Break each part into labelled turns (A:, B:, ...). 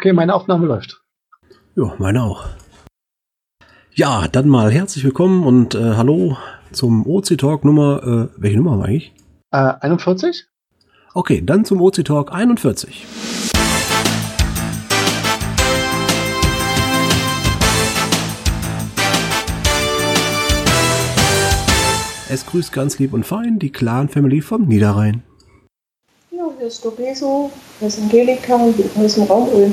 A: Okay, meine Aufnahme läuft.
B: Ja, meine auch. Ja, dann mal herzlich willkommen und äh, hallo zum OC Talk Nummer, äh, welche Nummer haben wir eigentlich?
A: Äh, 41?
B: Okay, dann zum OC Talk 41. Es grüßt ganz lieb und fein die Clan-Family vom Niederrhein.
C: Hier ist Dobeso, hier ist Angelika und hier ist ein Raumöl.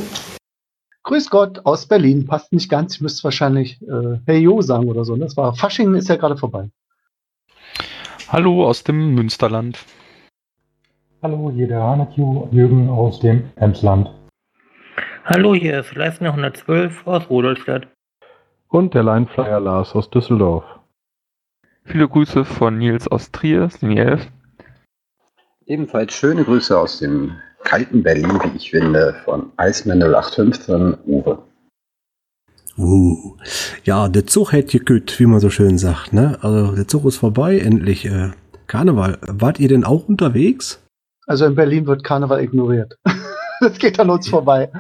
A: Grüß Gott aus Berlin. Passt nicht ganz. Ich müsste wahrscheinlich äh, Hey Jo sagen oder so. Das war Fasching ist ja gerade vorbei.
D: Hallo aus dem Münsterland.
E: Hallo, hier der Hanekju Jürgen aus dem Emsland.
F: Hallo, hier ist Leistner 112 aus Rudolstadt.
G: Und der Lineflyer Lars aus Düsseldorf.
D: Viele Grüße von Nils aus Trier, Simi 11.
H: Ebenfalls schöne Grüße aus dem kalten Berlin, wie ich finde, von Iceman 085 Uwe.
B: Uh, ja, der Zug hätte gekütt, wie man so schön sagt, ne? Also der Zug ist vorbei, endlich. Äh, Karneval. Wart ihr denn auch unterwegs?
A: Also in Berlin wird Karneval ignoriert. das geht an uns vorbei.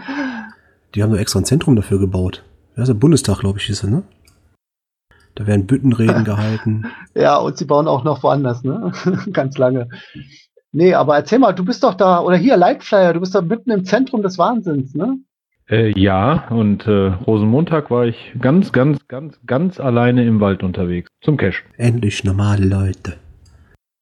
B: Die haben doch extra ein Zentrum dafür gebaut. Das ist der Bundestag, glaube ich, ist er, ne? Da werden Büttenreden gehalten.
A: Ja, und sie bauen auch noch woanders, ne? Ganz lange. Nee, aber erzähl mal, du bist doch da, oder hier, Lightflyer, du bist da mitten im Zentrum des Wahnsinns, ne?
G: Äh, ja, und äh, Rosenmontag war ich ganz, ganz, ganz, ganz alleine im Wald unterwegs. Zum Cash.
B: Endlich normale Leute.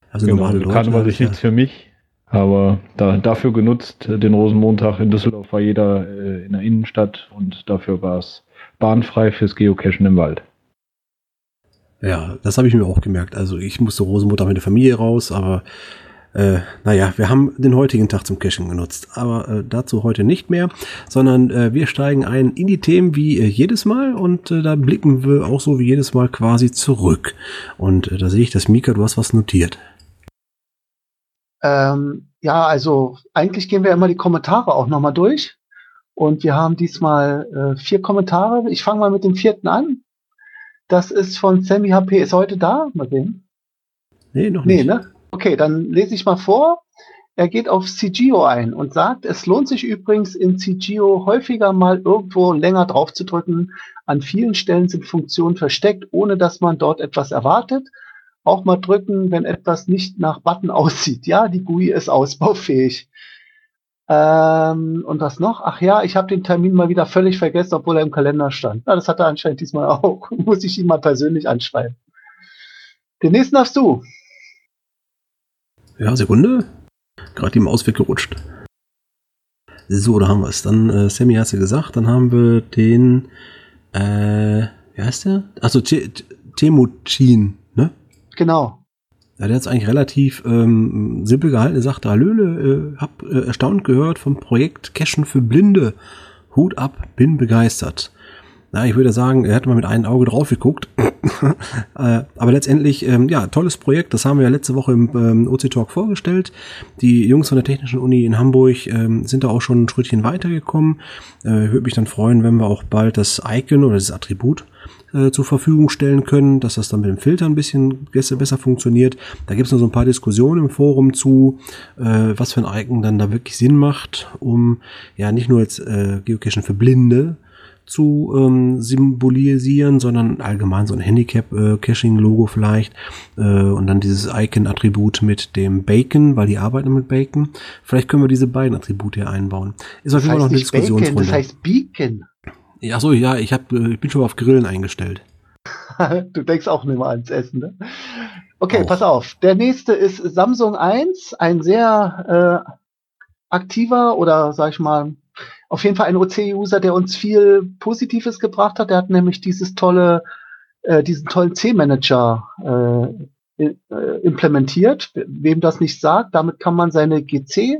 G: Also genau, normale Leute. Karneval ist nichts für mich, aber da, dafür genutzt, äh, den Rosenmontag in Düsseldorf war jeder äh, in der Innenstadt und dafür war es bahnfrei fürs Geocachen im Wald.
B: Ja, das habe ich mir auch gemerkt. Also ich musste Rosenmontag mit der Familie raus, aber äh, naja, wir haben den heutigen Tag zum Caching genutzt, aber äh, dazu heute nicht mehr, sondern äh, wir steigen ein in die Themen wie äh, jedes Mal und äh, da blicken wir auch so wie jedes Mal quasi zurück. Und äh, da sehe ich, dass Mika, du hast was notiert.
A: Ähm, ja, also eigentlich gehen wir immer die Kommentare auch nochmal durch. Und wir haben diesmal äh, vier Kommentare. Ich fange mal mit dem vierten an. Das ist von Sammy HP. Ist heute da? Mal sehen.
B: Nee, noch nicht. Nee, ne?
A: Okay, dann lese ich mal vor. Er geht auf CGO ein und sagt, es lohnt sich übrigens in CGO häufiger mal irgendwo länger drauf zu drücken. An vielen Stellen sind Funktionen versteckt, ohne dass man dort etwas erwartet. Auch mal drücken, wenn etwas nicht nach Button aussieht. Ja, die GUI ist ausbaufähig. Ähm, und was noch? Ach ja, ich habe den Termin mal wieder völlig vergessen, obwohl er im Kalender stand. Na, das hat er anscheinend diesmal auch. Muss ich ihn mal persönlich anschreiben. Den nächsten hast du.
B: Ja, Sekunde. Gerade die Maus weggerutscht. So, da haben wir es. Dann, äh, Sammy hast du gesagt, dann haben wir den, äh, wie heißt der? Achso, Temuchin, ne?
A: Genau.
B: Ja, der hat es eigentlich relativ ähm, simpel gehalten. Er sagte, Hallöle, äh, hab äh, erstaunt gehört vom Projekt Cashen für Blinde. Hut ab, bin begeistert. Na, ich würde sagen, er hat mal mit einem Auge drauf geguckt. äh, aber letztendlich, ähm, ja, tolles Projekt. Das haben wir ja letzte Woche im ähm, OC Talk vorgestellt. Die Jungs von der Technischen Uni in Hamburg ähm, sind da auch schon ein Schrittchen weitergekommen. Äh, würde mich dann freuen, wenn wir auch bald das Icon oder das Attribut äh, zur Verfügung stellen können, dass das dann mit dem Filter ein bisschen besser funktioniert. Da gibt es noch so ein paar Diskussionen im Forum zu, äh, was für ein Icon dann da wirklich Sinn macht, um ja nicht nur jetzt äh, Geocaching für Blinde zu ähm, symbolisieren, sondern allgemein so ein Handicap-Caching-Logo vielleicht äh, und dann dieses Icon-Attribut mit dem Bacon, weil die arbeiten mit Bacon. Vielleicht können wir diese beiden Attribute hier einbauen. Ist auf jeden Fall noch eine Diskussionsrunde.
A: Bacon, das heißt Beacon.
B: Ja, so, ja, ich, hab, äh, ich bin schon auf Grillen eingestellt.
A: du denkst auch nicht mal ans Essen, ne? Okay, auch. pass auf. Der nächste ist Samsung 1, ein sehr äh, aktiver oder sag ich mal auf jeden Fall ein OC-User, der uns viel Positives gebracht hat. Der hat nämlich dieses tolle, äh, diesen tollen C-Manager äh, äh, implementiert. Wem das nicht sagt, damit kann man seine GC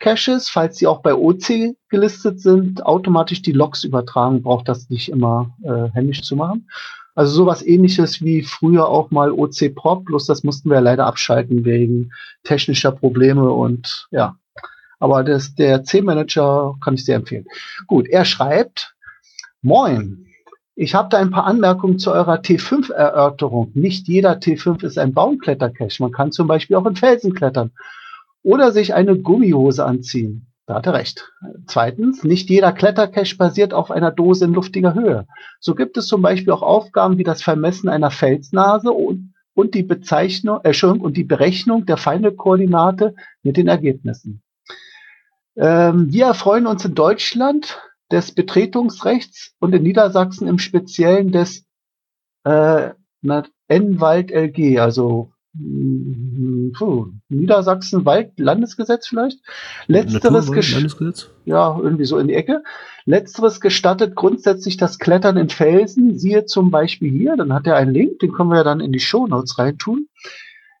A: Caches, falls sie auch bei OC gelistet sind, automatisch die Logs übertragen, braucht das nicht immer äh, händisch zu machen. Also sowas ähnliches wie früher auch mal OC Prop, bloß das mussten wir leider abschalten wegen technischer Probleme und ja, aber das, der C-Manager kann ich sehr empfehlen. Gut, er schreibt, Moin, ich habe da ein paar Anmerkungen zu eurer T5-Erörterung. Nicht jeder T5 ist ein Baumklettercache. Man kann zum Beispiel auch in Felsen klettern oder sich eine Gummihose anziehen. Da hat er recht. zweitens, nicht jeder Klettercache basiert auf einer Dose in luftiger Höhe. So gibt es zum Beispiel auch Aufgaben wie das Vermessen einer Felsnase und, und die Bezeichnung, äh, und die Berechnung der Feinde-Koordinate mit den Ergebnissen. Ähm, wir erfreuen uns in Deutschland des Betretungsrechts und in Niedersachsen im Speziellen des äh, N-Wald LG, also hm, puh, Niedersachsen Wald Landesgesetz vielleicht. Letzteres Landesgesetz? Ja, irgendwie so in die Ecke. Letzteres gestattet grundsätzlich das Klettern in Felsen. Siehe zum Beispiel hier, dann hat er einen Link, den können wir ja dann in die Show Notes reintun.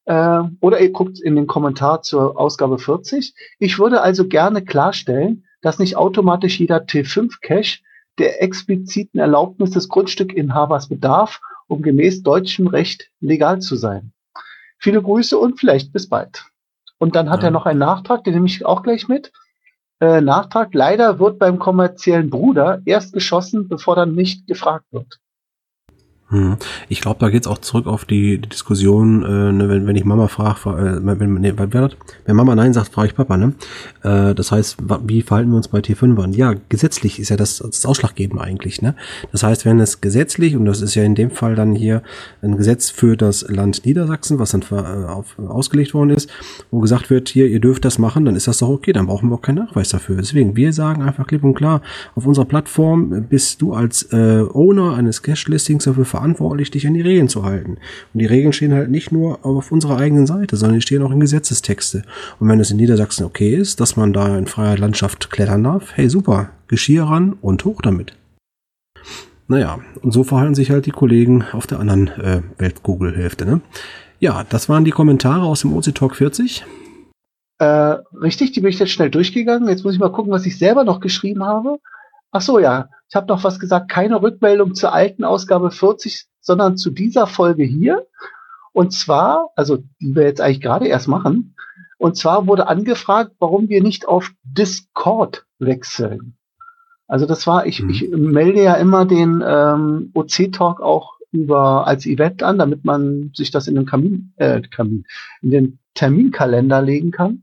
A: Äh, oder ihr guckt in den Kommentar zur Ausgabe 40. Ich würde also gerne klarstellen, dass nicht automatisch jeder T5-Cache der expliziten Erlaubnis des Grundstückinhabers bedarf, um gemäß deutschem Recht legal zu sein. Viele Grüße und vielleicht bis bald. Und dann hat ja. er noch einen Nachtrag, den nehme ich auch gleich mit. Äh, Nachtrag, leider wird beim kommerziellen Bruder erst geschossen, bevor dann nicht gefragt wird.
B: Hm. Ich glaube, da geht's auch zurück auf die, Diskussion, äh, ne, wenn, wenn ich Mama frage, äh, wenn, nee, wenn Mama Nein sagt, frage ich Papa. Ne? Äh, das heißt, wie verhalten wir uns bei T5 an? Ja, gesetzlich ist ja das, das Ausschlaggebende eigentlich. Ne? Das heißt, wenn es gesetzlich, und das ist ja in dem Fall dann hier ein Gesetz für das Land Niedersachsen, was dann äh, auf, ausgelegt worden ist, wo gesagt wird, hier, ihr dürft das machen, dann ist das doch okay, dann brauchen wir auch keinen Nachweis dafür. Deswegen, wir sagen einfach klipp und klar, auf unserer Plattform bist du als äh, Owner eines Cache-Listings dafür verantwortlich, dich an die Regeln zu halten. Und die Regeln stehen halt nicht nur auf unserer eigenen Seite, sondern die stehen auch in Gesetzestexte. Und wenn es in Niedersachsen okay ist, dass man da in freier Landschaft klettern darf, hey super, Geschirr ran und hoch damit. Naja, und so verhalten sich halt die Kollegen auf der anderen äh, Weltkugelhälfte. Ne? Ja, das waren die Kommentare aus dem OC Talk 40.
A: Äh, richtig, die bin ich jetzt schnell durchgegangen. Jetzt muss ich mal gucken, was ich selber noch geschrieben habe. Ach so, ja. Ich habe noch was gesagt. Keine Rückmeldung zur alten Ausgabe 40, sondern zu dieser Folge hier. Und zwar, also die wir jetzt eigentlich gerade erst machen. Und zwar wurde angefragt, warum wir nicht auf Discord wechseln. Also das war, ich, mhm. ich melde ja immer den ähm, OC-Talk auch über als Event an, damit man sich das in den Kamin, äh, Kamin, in den Terminkalender legen kann.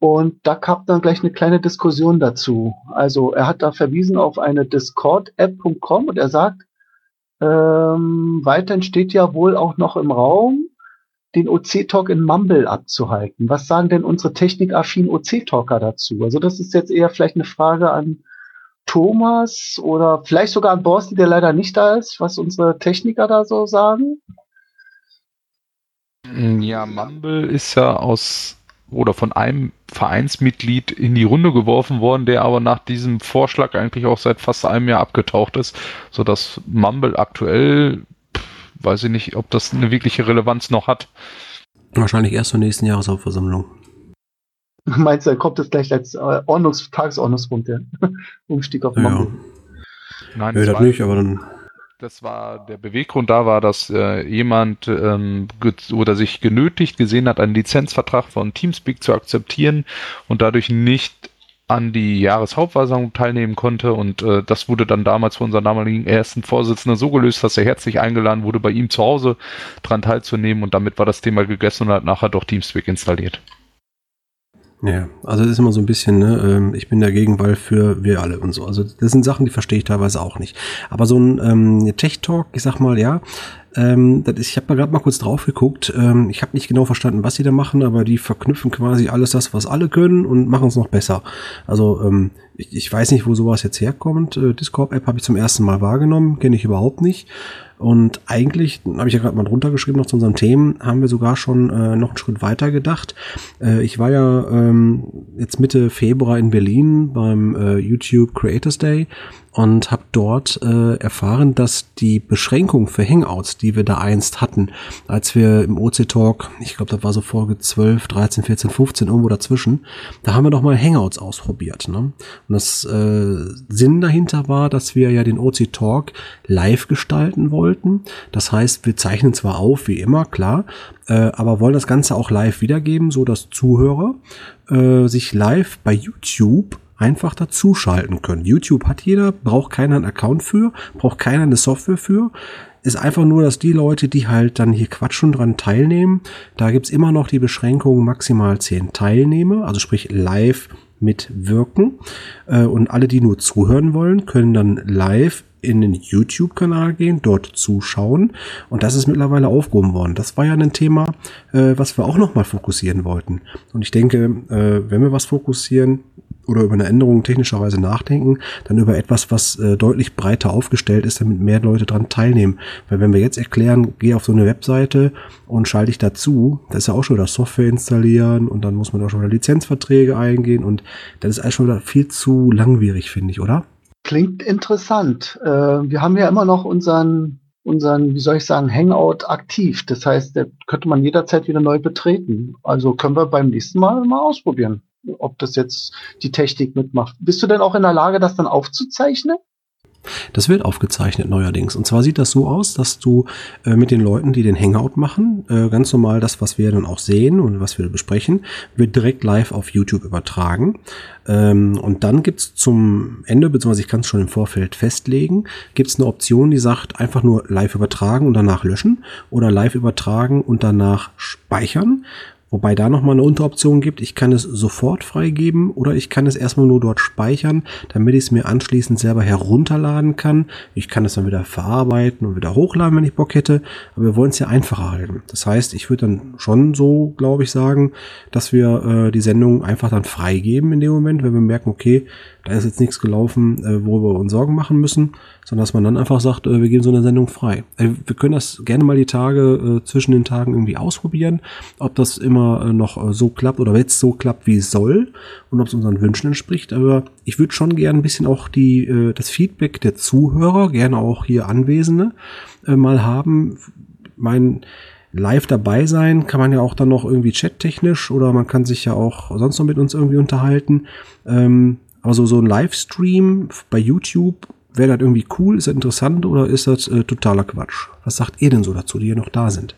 A: Und da kam dann gleich eine kleine Diskussion dazu. Also er hat da verwiesen auf eine Discord-App.com und er sagt, ähm, weiterhin steht ja wohl auch noch im Raum, den OC-Talk in Mumble abzuhalten. Was sagen denn unsere technikaffinen OC-Talker dazu? Also das ist jetzt eher vielleicht eine Frage an Thomas oder vielleicht sogar an Borsti, der leider nicht da ist, was unsere Techniker da so sagen.
D: Ja, Mumble ist ja aus oder von einem Vereinsmitglied in die Runde geworfen worden, der aber nach diesem Vorschlag eigentlich auch seit fast einem Jahr abgetaucht ist, sodass Mumble aktuell, weiß ich nicht, ob das eine wirkliche Relevanz noch hat.
B: Wahrscheinlich erst zur nächsten Jahreshauptversammlung.
A: Meinst du, dann kommt das gleich als äh, Ordnungs Tagesordnungspunkt, der Umstieg auf Mumble?
D: Ja. Nein, das, das nicht, aber dann das war der Beweggrund da war, dass äh, jemand ähm, oder sich genötigt gesehen hat, einen Lizenzvertrag von Teamspeak zu akzeptieren und dadurch nicht an die Jahreshauptversammlung teilnehmen konnte und äh, das wurde dann damals von unserem damaligen ersten Vorsitzenden so gelöst, dass er herzlich eingeladen wurde, bei ihm zu Hause dran teilzunehmen und damit war das Thema gegessen und hat nachher doch Teamspeak installiert.
B: Ja, also das ist immer so ein bisschen, ne, ähm, ich bin dagegen, weil für wir alle und so. Also das sind Sachen, die verstehe ich teilweise auch nicht. Aber so ein ähm, Tech-Talk, ich sag mal, ja, ähm, das ist, ich habe mal gerade mal kurz drauf geguckt. Ähm, ich habe nicht genau verstanden, was sie da machen, aber die verknüpfen quasi alles das, was alle können und machen es noch besser. Also ähm, ich, ich weiß nicht, wo sowas jetzt herkommt. Äh, Discord-App habe ich zum ersten Mal wahrgenommen, kenne ich überhaupt nicht. Und eigentlich, habe ich ja gerade mal drunter geschrieben, noch zu unseren Themen, haben wir sogar schon äh, noch einen Schritt weiter gedacht. Äh, ich war ja ähm, jetzt Mitte Februar in Berlin beim äh, YouTube Creators Day und habe dort äh, erfahren, dass die Beschränkung für Hangouts, die wir da einst hatten, als wir im OC Talk, ich glaube, da war so Folge 12, 13, 14, 15 irgendwo dazwischen, da haben wir doch mal Hangouts ausprobiert. Ne? Und das äh, Sinn dahinter war, dass wir ja den OC Talk live gestalten wollten. Das heißt, wir zeichnen zwar auf, wie immer, klar, äh, aber wollen das Ganze auch live wiedergeben, so dass Zuhörer äh, sich live bei YouTube einfach dazuschalten können. YouTube hat jeder, braucht keiner einen Account für, braucht keiner eine Software für. Ist einfach nur, dass die Leute, die halt dann hier quatschen dran teilnehmen, da gibt's immer noch die Beschränkung maximal zehn Teilnehmer, also sprich live mitwirken. Äh, und alle, die nur zuhören wollen, können dann live in den YouTube-Kanal gehen, dort zuschauen. Und das ist mittlerweile aufgehoben worden. Das war ja ein Thema, äh, was wir auch nochmal fokussieren wollten. Und ich denke, äh, wenn wir was fokussieren, oder über eine Änderung technischerweise nachdenken, dann über etwas, was äh, deutlich breiter aufgestellt ist, damit mehr Leute dran teilnehmen. Weil wenn wir jetzt erklären, geh auf so eine Webseite und schalte dich dazu, da ist ja auch schon wieder Software installieren und dann muss man auch schon wieder Lizenzverträge eingehen und das ist alles schon wieder viel zu langwierig, finde ich, oder?
A: Klingt interessant. Äh, wir haben ja immer noch unseren unseren, wie soll ich sagen, Hangout aktiv. Das heißt, der könnte man jederzeit wieder neu betreten. Also können wir beim nächsten Mal mal ausprobieren ob das jetzt die Technik mitmacht. Bist du denn auch in der Lage, das dann aufzuzeichnen?
B: Das wird aufgezeichnet neuerdings. Und zwar sieht das so aus, dass du äh, mit den Leuten, die den Hangout machen, äh, ganz normal das, was wir dann auch sehen und was wir besprechen, wird direkt live auf YouTube übertragen. Ähm, und dann gibt's zum Ende, beziehungsweise ich kann es schon im Vorfeld festlegen, gibt's eine Option, die sagt einfach nur live übertragen und danach löschen oder live übertragen und danach speichern. Wobei da nochmal eine Unteroption gibt. Ich kann es sofort freigeben oder ich kann es erstmal nur dort speichern, damit ich es mir anschließend selber herunterladen kann. Ich kann es dann wieder verarbeiten und wieder hochladen, wenn ich Bock hätte. Aber wir wollen es ja einfacher halten. Das heißt, ich würde dann schon so, glaube ich, sagen, dass wir äh, die Sendung einfach dann freigeben in dem Moment, wenn wir merken, okay, da ist jetzt nichts gelaufen, äh, worüber wir uns Sorgen machen müssen, sondern dass man dann einfach sagt, äh, wir geben so eine Sendung frei. Äh, wir können das gerne mal die Tage äh, zwischen den Tagen irgendwie ausprobieren, ob das immer äh, noch äh, so klappt oder jetzt so klappt, wie es soll und ob es unseren Wünschen entspricht. Aber ich würde schon gerne ein bisschen auch die, äh, das Feedback der Zuhörer, gerne auch hier Anwesende, äh, mal haben. Mein live dabei sein kann man ja auch dann noch irgendwie chattechnisch oder man kann sich ja auch sonst noch mit uns irgendwie unterhalten. Ähm, aber so, so ein Livestream bei YouTube, wäre das irgendwie cool? Ist das interessant oder ist das äh, totaler Quatsch? Was sagt ihr denn so dazu, die ihr noch da sind?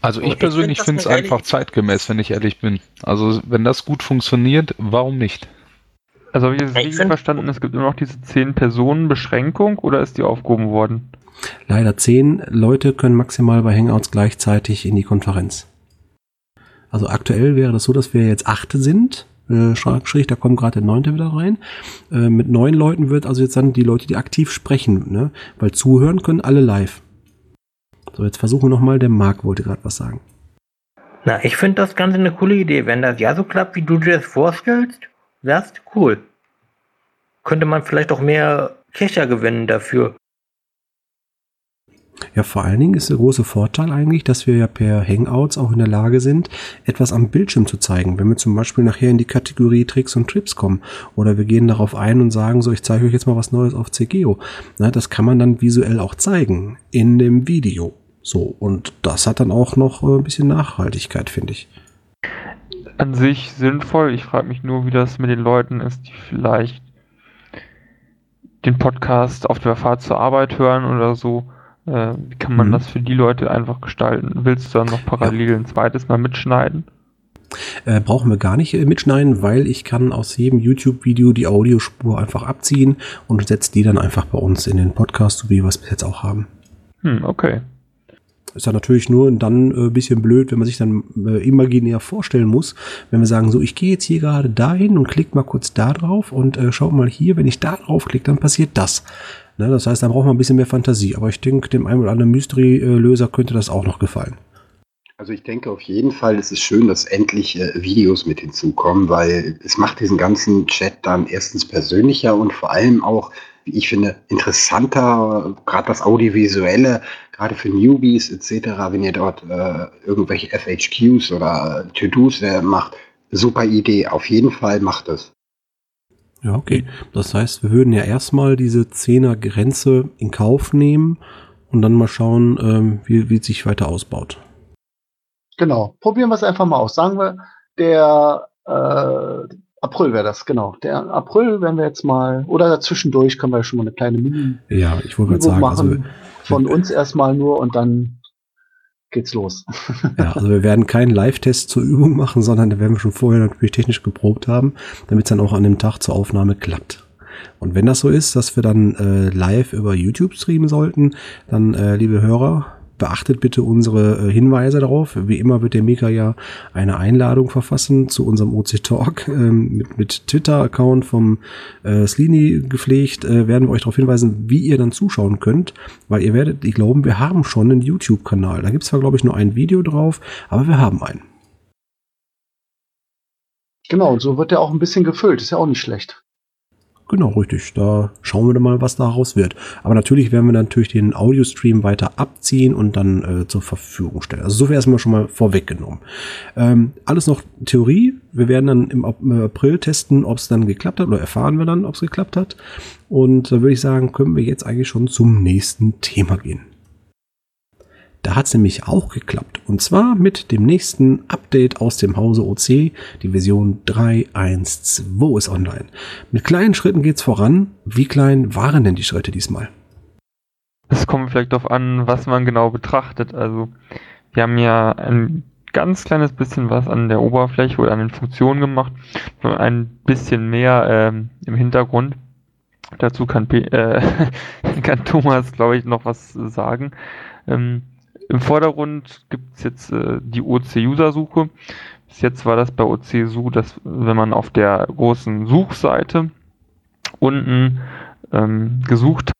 D: Also ich, ich persönlich finde es einfach zeitgemäß, wenn ich ehrlich bin. Also wenn das gut funktioniert, warum nicht?
I: Also habe ich das richtig verstanden, es gibt immer noch diese 10-Personen-Beschränkung oder ist die aufgehoben worden?
B: Leider 10 Leute können maximal bei Hangouts gleichzeitig in die Konferenz. Also aktuell wäre das so, dass wir jetzt 8 sind äh, schräg, da kommen gerade der neunte wieder rein. Äh, mit neun Leuten wird also jetzt dann die Leute, die aktiv sprechen, ne? weil zuhören können alle live. So, jetzt versuchen wir nochmal, der Marc wollte gerade was sagen.
F: Na, ich finde das Ganze eine coole Idee. Wenn das ja so klappt, wie du dir das vorstellst, wär's cool. Könnte man vielleicht auch mehr Kescher gewinnen dafür.
B: Ja, vor allen Dingen ist der große Vorteil eigentlich, dass wir ja per Hangouts auch in der Lage sind, etwas am Bildschirm zu zeigen. Wenn wir zum Beispiel nachher in die Kategorie Tricks und Trips kommen oder wir gehen darauf ein und sagen, so, ich zeige euch jetzt mal was Neues auf CGO. Na, das kann man dann visuell auch zeigen in dem Video. So, und das hat dann auch noch äh, ein bisschen Nachhaltigkeit, finde ich.
I: An sich sinnvoll. Ich frage mich nur, wie das mit den Leuten ist, die vielleicht den Podcast auf der Fahrt zur Arbeit hören oder so äh, wie kann man mhm. das für die Leute einfach gestalten? Willst du dann noch parallel ja. ein zweites Mal mitschneiden?
B: Äh, brauchen wir gar nicht äh, mitschneiden, weil ich kann aus jedem YouTube-Video die Audiospur einfach abziehen und setze die dann einfach bei uns in den Podcast, so wie wir es bis jetzt auch haben.
I: Hm, okay.
B: Ist ja natürlich nur dann ein äh, bisschen blöd, wenn man sich dann äh, imaginär vorstellen muss, wenn wir sagen, so, ich gehe jetzt hier gerade dahin und klicke mal kurz da drauf und äh, schaut mal hier, wenn ich da drauf klicke, dann passiert das. Ne, das heißt, da braucht man ein bisschen mehr Fantasie. Aber ich denke, dem einen oder anderen Mystery-Löser könnte das auch noch gefallen.
H: Also ich denke auf jeden Fall, es ist schön, dass endlich äh, Videos mit hinzukommen, weil es macht diesen ganzen Chat dann erstens persönlicher und vor allem auch, wie ich finde, interessanter, gerade das Audiovisuelle, gerade für Newbies etc., wenn ihr dort äh, irgendwelche FHQs oder To-Dos äh, macht. Super Idee, auf jeden Fall macht es.
B: Ja, okay. Das heißt, wir würden ja erstmal diese Zehner Grenze in Kauf nehmen und dann mal schauen, ähm, wie, wie es sich weiter ausbaut.
A: Genau. Probieren wir es einfach mal aus. Sagen wir, der äh, April wäre das, genau. Der April werden wir jetzt mal, oder zwischendurch können wir schon mal eine kleine Mini.
B: Ja, ich wollte gerade sagen,
A: also machen, also, von uns erstmal nur und dann geht's los.
B: ja, also wir werden keinen Live-Test zur Übung machen, sondern da werden wir schon vorher natürlich technisch geprobt haben, damit es dann auch an dem Tag zur Aufnahme klappt. Und wenn das so ist, dass wir dann äh, live über YouTube streamen sollten, dann, äh, liebe Hörer, beachtet bitte unsere äh, Hinweise darauf. Wie immer wird der Mika ja eine Einladung verfassen zu unserem OC Talk ähm, mit, mit Twitter-Account vom äh, Slini gepflegt. Äh, werden wir euch darauf hinweisen, wie ihr dann zuschauen könnt, weil ihr werdet, ich glaube, wir haben schon einen YouTube-Kanal. Da gibt es zwar, glaube ich, nur ein Video drauf, aber wir haben einen.
A: Genau, und so wird der auch ein bisschen gefüllt. Ist ja auch nicht schlecht.
B: Genau, richtig. Da schauen wir dann mal, was daraus wird. Aber natürlich werden wir natürlich den Audio-Stream weiter abziehen und dann äh, zur Verfügung stellen. Also so wäre erstmal schon mal vorweggenommen. Ähm, alles noch Theorie. Wir werden dann im April testen, ob es dann geklappt hat oder erfahren wir dann, ob es geklappt hat. Und da würde ich sagen, können wir jetzt eigentlich schon zum nächsten Thema gehen. Da hat es nämlich auch geklappt. Und zwar mit dem nächsten Update aus dem Hause OC. Die Version 3.1.2 ist online. Mit kleinen Schritten geht's voran. Wie klein waren denn die Schritte diesmal?
I: Es kommt vielleicht darauf an, was man genau betrachtet. Also wir haben ja ein ganz kleines bisschen was an der Oberfläche oder an den Funktionen gemacht. Ein bisschen mehr ähm, im Hintergrund. Dazu kann, äh, kann Thomas, glaube ich, noch was sagen. Ähm, im Vordergrund gibt es jetzt äh, die OC-User-Suche. Bis jetzt war das bei OC-Su, dass wenn man auf der großen Suchseite unten ähm, gesucht,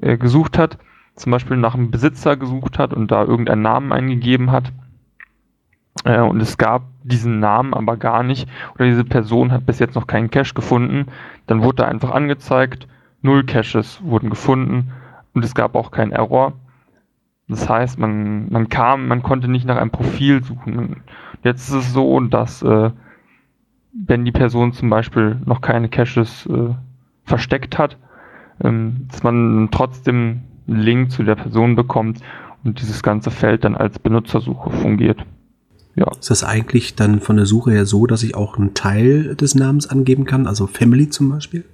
I: äh, gesucht hat, zum Beispiel nach einem Besitzer gesucht hat und da irgendeinen Namen eingegeben hat, äh, und es gab diesen Namen aber gar nicht, oder diese Person hat bis jetzt noch keinen Cache gefunden, dann wurde da einfach angezeigt, null Caches wurden gefunden und es gab auch keinen Error. Das heißt, man, man kam, man konnte nicht nach einem Profil suchen. Jetzt ist es so, dass äh, wenn die Person zum Beispiel noch keine Caches äh, versteckt hat, ähm, dass man trotzdem einen Link zu der Person bekommt und dieses ganze Feld dann als Benutzersuche fungiert.
B: Ja. Ist das eigentlich dann von der Suche her so, dass ich auch einen Teil des Namens angeben kann, also Family zum Beispiel?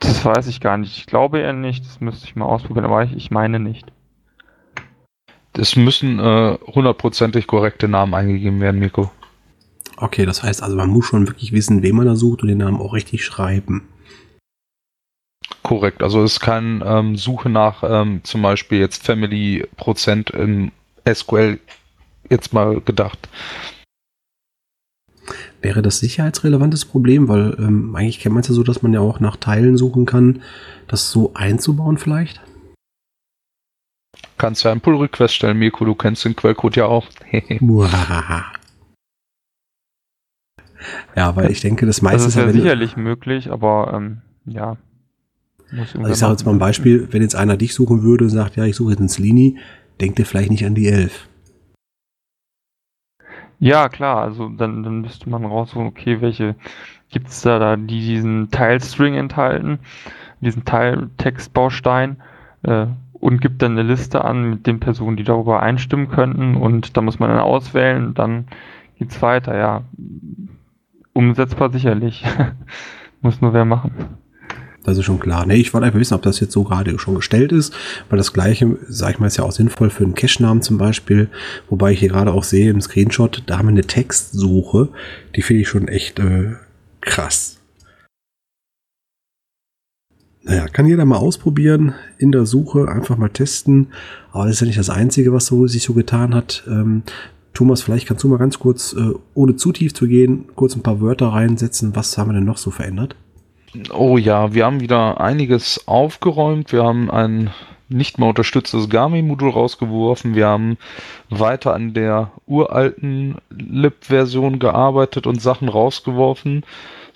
I: Das weiß ich gar nicht. Ich glaube eher nicht. Das müsste ich mal ausprobieren, aber ich, ich meine nicht.
D: Es müssen äh, hundertprozentig äh, korrekte Namen eingegeben werden, Miko.
B: Okay, das heißt also, man muss schon wirklich wissen, wen man da sucht und den Namen auch richtig schreiben.
D: Korrekt, also es ist keine ähm, Suche nach ähm, zum Beispiel jetzt Family Prozent in SQL jetzt mal gedacht.
B: Wäre das sicherheitsrelevantes Problem, weil ähm, eigentlich kennt man es ja so, dass man ja auch nach Teilen suchen kann, das so einzubauen vielleicht?
D: Kannst ja einen Pull-Request stellen, Mirko, du kennst den Quellcode ja auch.
B: ja, weil ich denke, das meiste
I: das ist ja sicherlich möglich, aber ähm, ja.
B: Also ich sage jetzt mal ein Beispiel, wenn jetzt einer dich suchen würde und sagt, ja, ich suche jetzt einen Slini, denkt er vielleicht nicht an die 11.
I: Ja, klar, also dann, dann müsste man raussuchen, okay, welche gibt es da, da, die diesen Teilstring enthalten, diesen Teiltextbaustein, äh, und gibt dann eine Liste an mit den Personen, die darüber einstimmen könnten und da muss man dann auswählen dann geht's weiter, ja. Umsetzbar sicherlich. muss nur wer machen.
B: Das ist schon klar. Nee, ich wollte einfach wissen, ob das jetzt so gerade schon gestellt ist, weil das gleiche, sag ich mal, ist ja auch sinnvoll für einen Cache-Namen zum Beispiel, wobei ich hier gerade auch sehe im Screenshot, da haben wir eine Textsuche, die finde ich schon echt äh, krass. Naja, kann jeder mal ausprobieren, in der Suche einfach mal testen. Aber das ist ja nicht das Einzige, was so, sich so getan hat. Ähm, Thomas, vielleicht kannst du mal ganz kurz, äh, ohne zu tief zu gehen, kurz ein paar Wörter reinsetzen. Was haben wir denn noch so verändert?
D: Oh ja, wir haben wieder einiges aufgeräumt. Wir haben ein nicht mehr unterstütztes Garmin-Modul rausgeworfen. Wir haben weiter an der uralten Lib-Version gearbeitet und Sachen rausgeworfen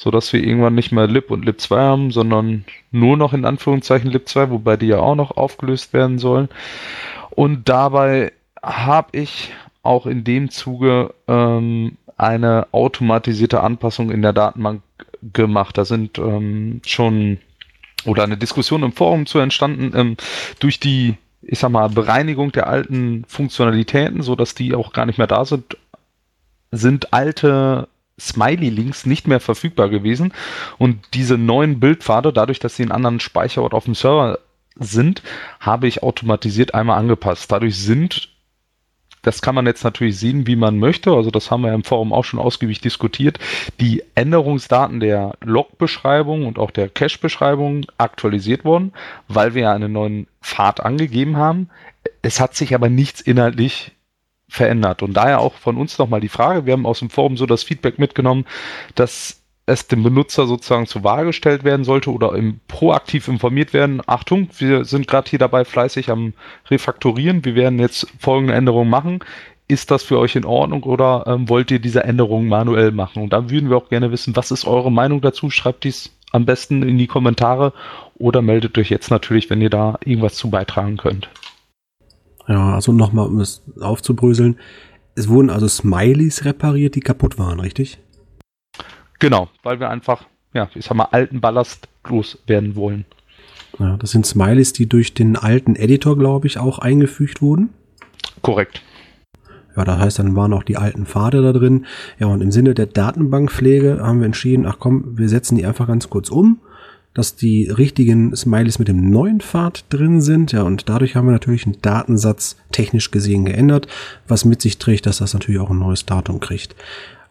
D: so dass wir irgendwann nicht mehr Lib und Lib 2 haben, sondern nur noch in Anführungszeichen Lib 2, wobei die ja auch noch aufgelöst werden sollen. Und dabei habe ich auch in dem Zuge ähm, eine automatisierte Anpassung in der Datenbank gemacht. Da sind ähm, schon oder eine Diskussion im Forum zu entstanden ähm, durch die ich sag mal Bereinigung der alten Funktionalitäten, so dass die auch gar nicht mehr da sind, sind alte Smiley-Links nicht mehr verfügbar gewesen. Und diese neuen Bildpfade, dadurch, dass sie einen anderen Speicherort auf dem Server sind, habe ich automatisiert einmal angepasst. Dadurch sind das kann man jetzt natürlich sehen, wie man möchte. Also das haben wir im Forum auch schon ausgiebig diskutiert. Die Änderungsdaten der Log-Beschreibung und auch der Cache-Beschreibung aktualisiert worden, weil wir ja einen neuen Pfad angegeben haben. Es hat sich aber nichts inhaltlich verändert. Und daher auch von uns nochmal die Frage, wir haben aus dem Forum so das Feedback mitgenommen, dass es dem Benutzer sozusagen zur Wahl gestellt werden sollte oder im, proaktiv informiert werden. Achtung, wir sind gerade hier dabei fleißig am Refaktorieren. Wir werden jetzt folgende Änderungen machen. Ist das für euch in Ordnung oder ähm, wollt ihr diese Änderungen manuell machen? Und da würden wir auch gerne wissen, was ist eure Meinung dazu? Schreibt dies am besten in die Kommentare oder meldet euch jetzt natürlich, wenn ihr da irgendwas zu beitragen könnt.
B: Ja, also nochmal, um es aufzubröseln. Es wurden also Smileys repariert, die kaputt waren, richtig?
D: Genau, weil wir einfach, ja, ich sag mal, alten Ballast loswerden wollen.
B: Ja, das sind Smileys, die durch den alten Editor, glaube ich, auch eingefügt wurden.
D: Korrekt.
B: Ja, das heißt, dann waren auch die alten Pfade da drin. Ja, und im Sinne der Datenbankpflege haben wir entschieden, ach komm, wir setzen die einfach ganz kurz um, dass die richtigen Smileys mit dem neuen Pfad drin sind. Ja, und dadurch haben wir natürlich einen Datensatz technisch gesehen geändert, was mit sich trägt, dass das natürlich auch ein neues Datum kriegt.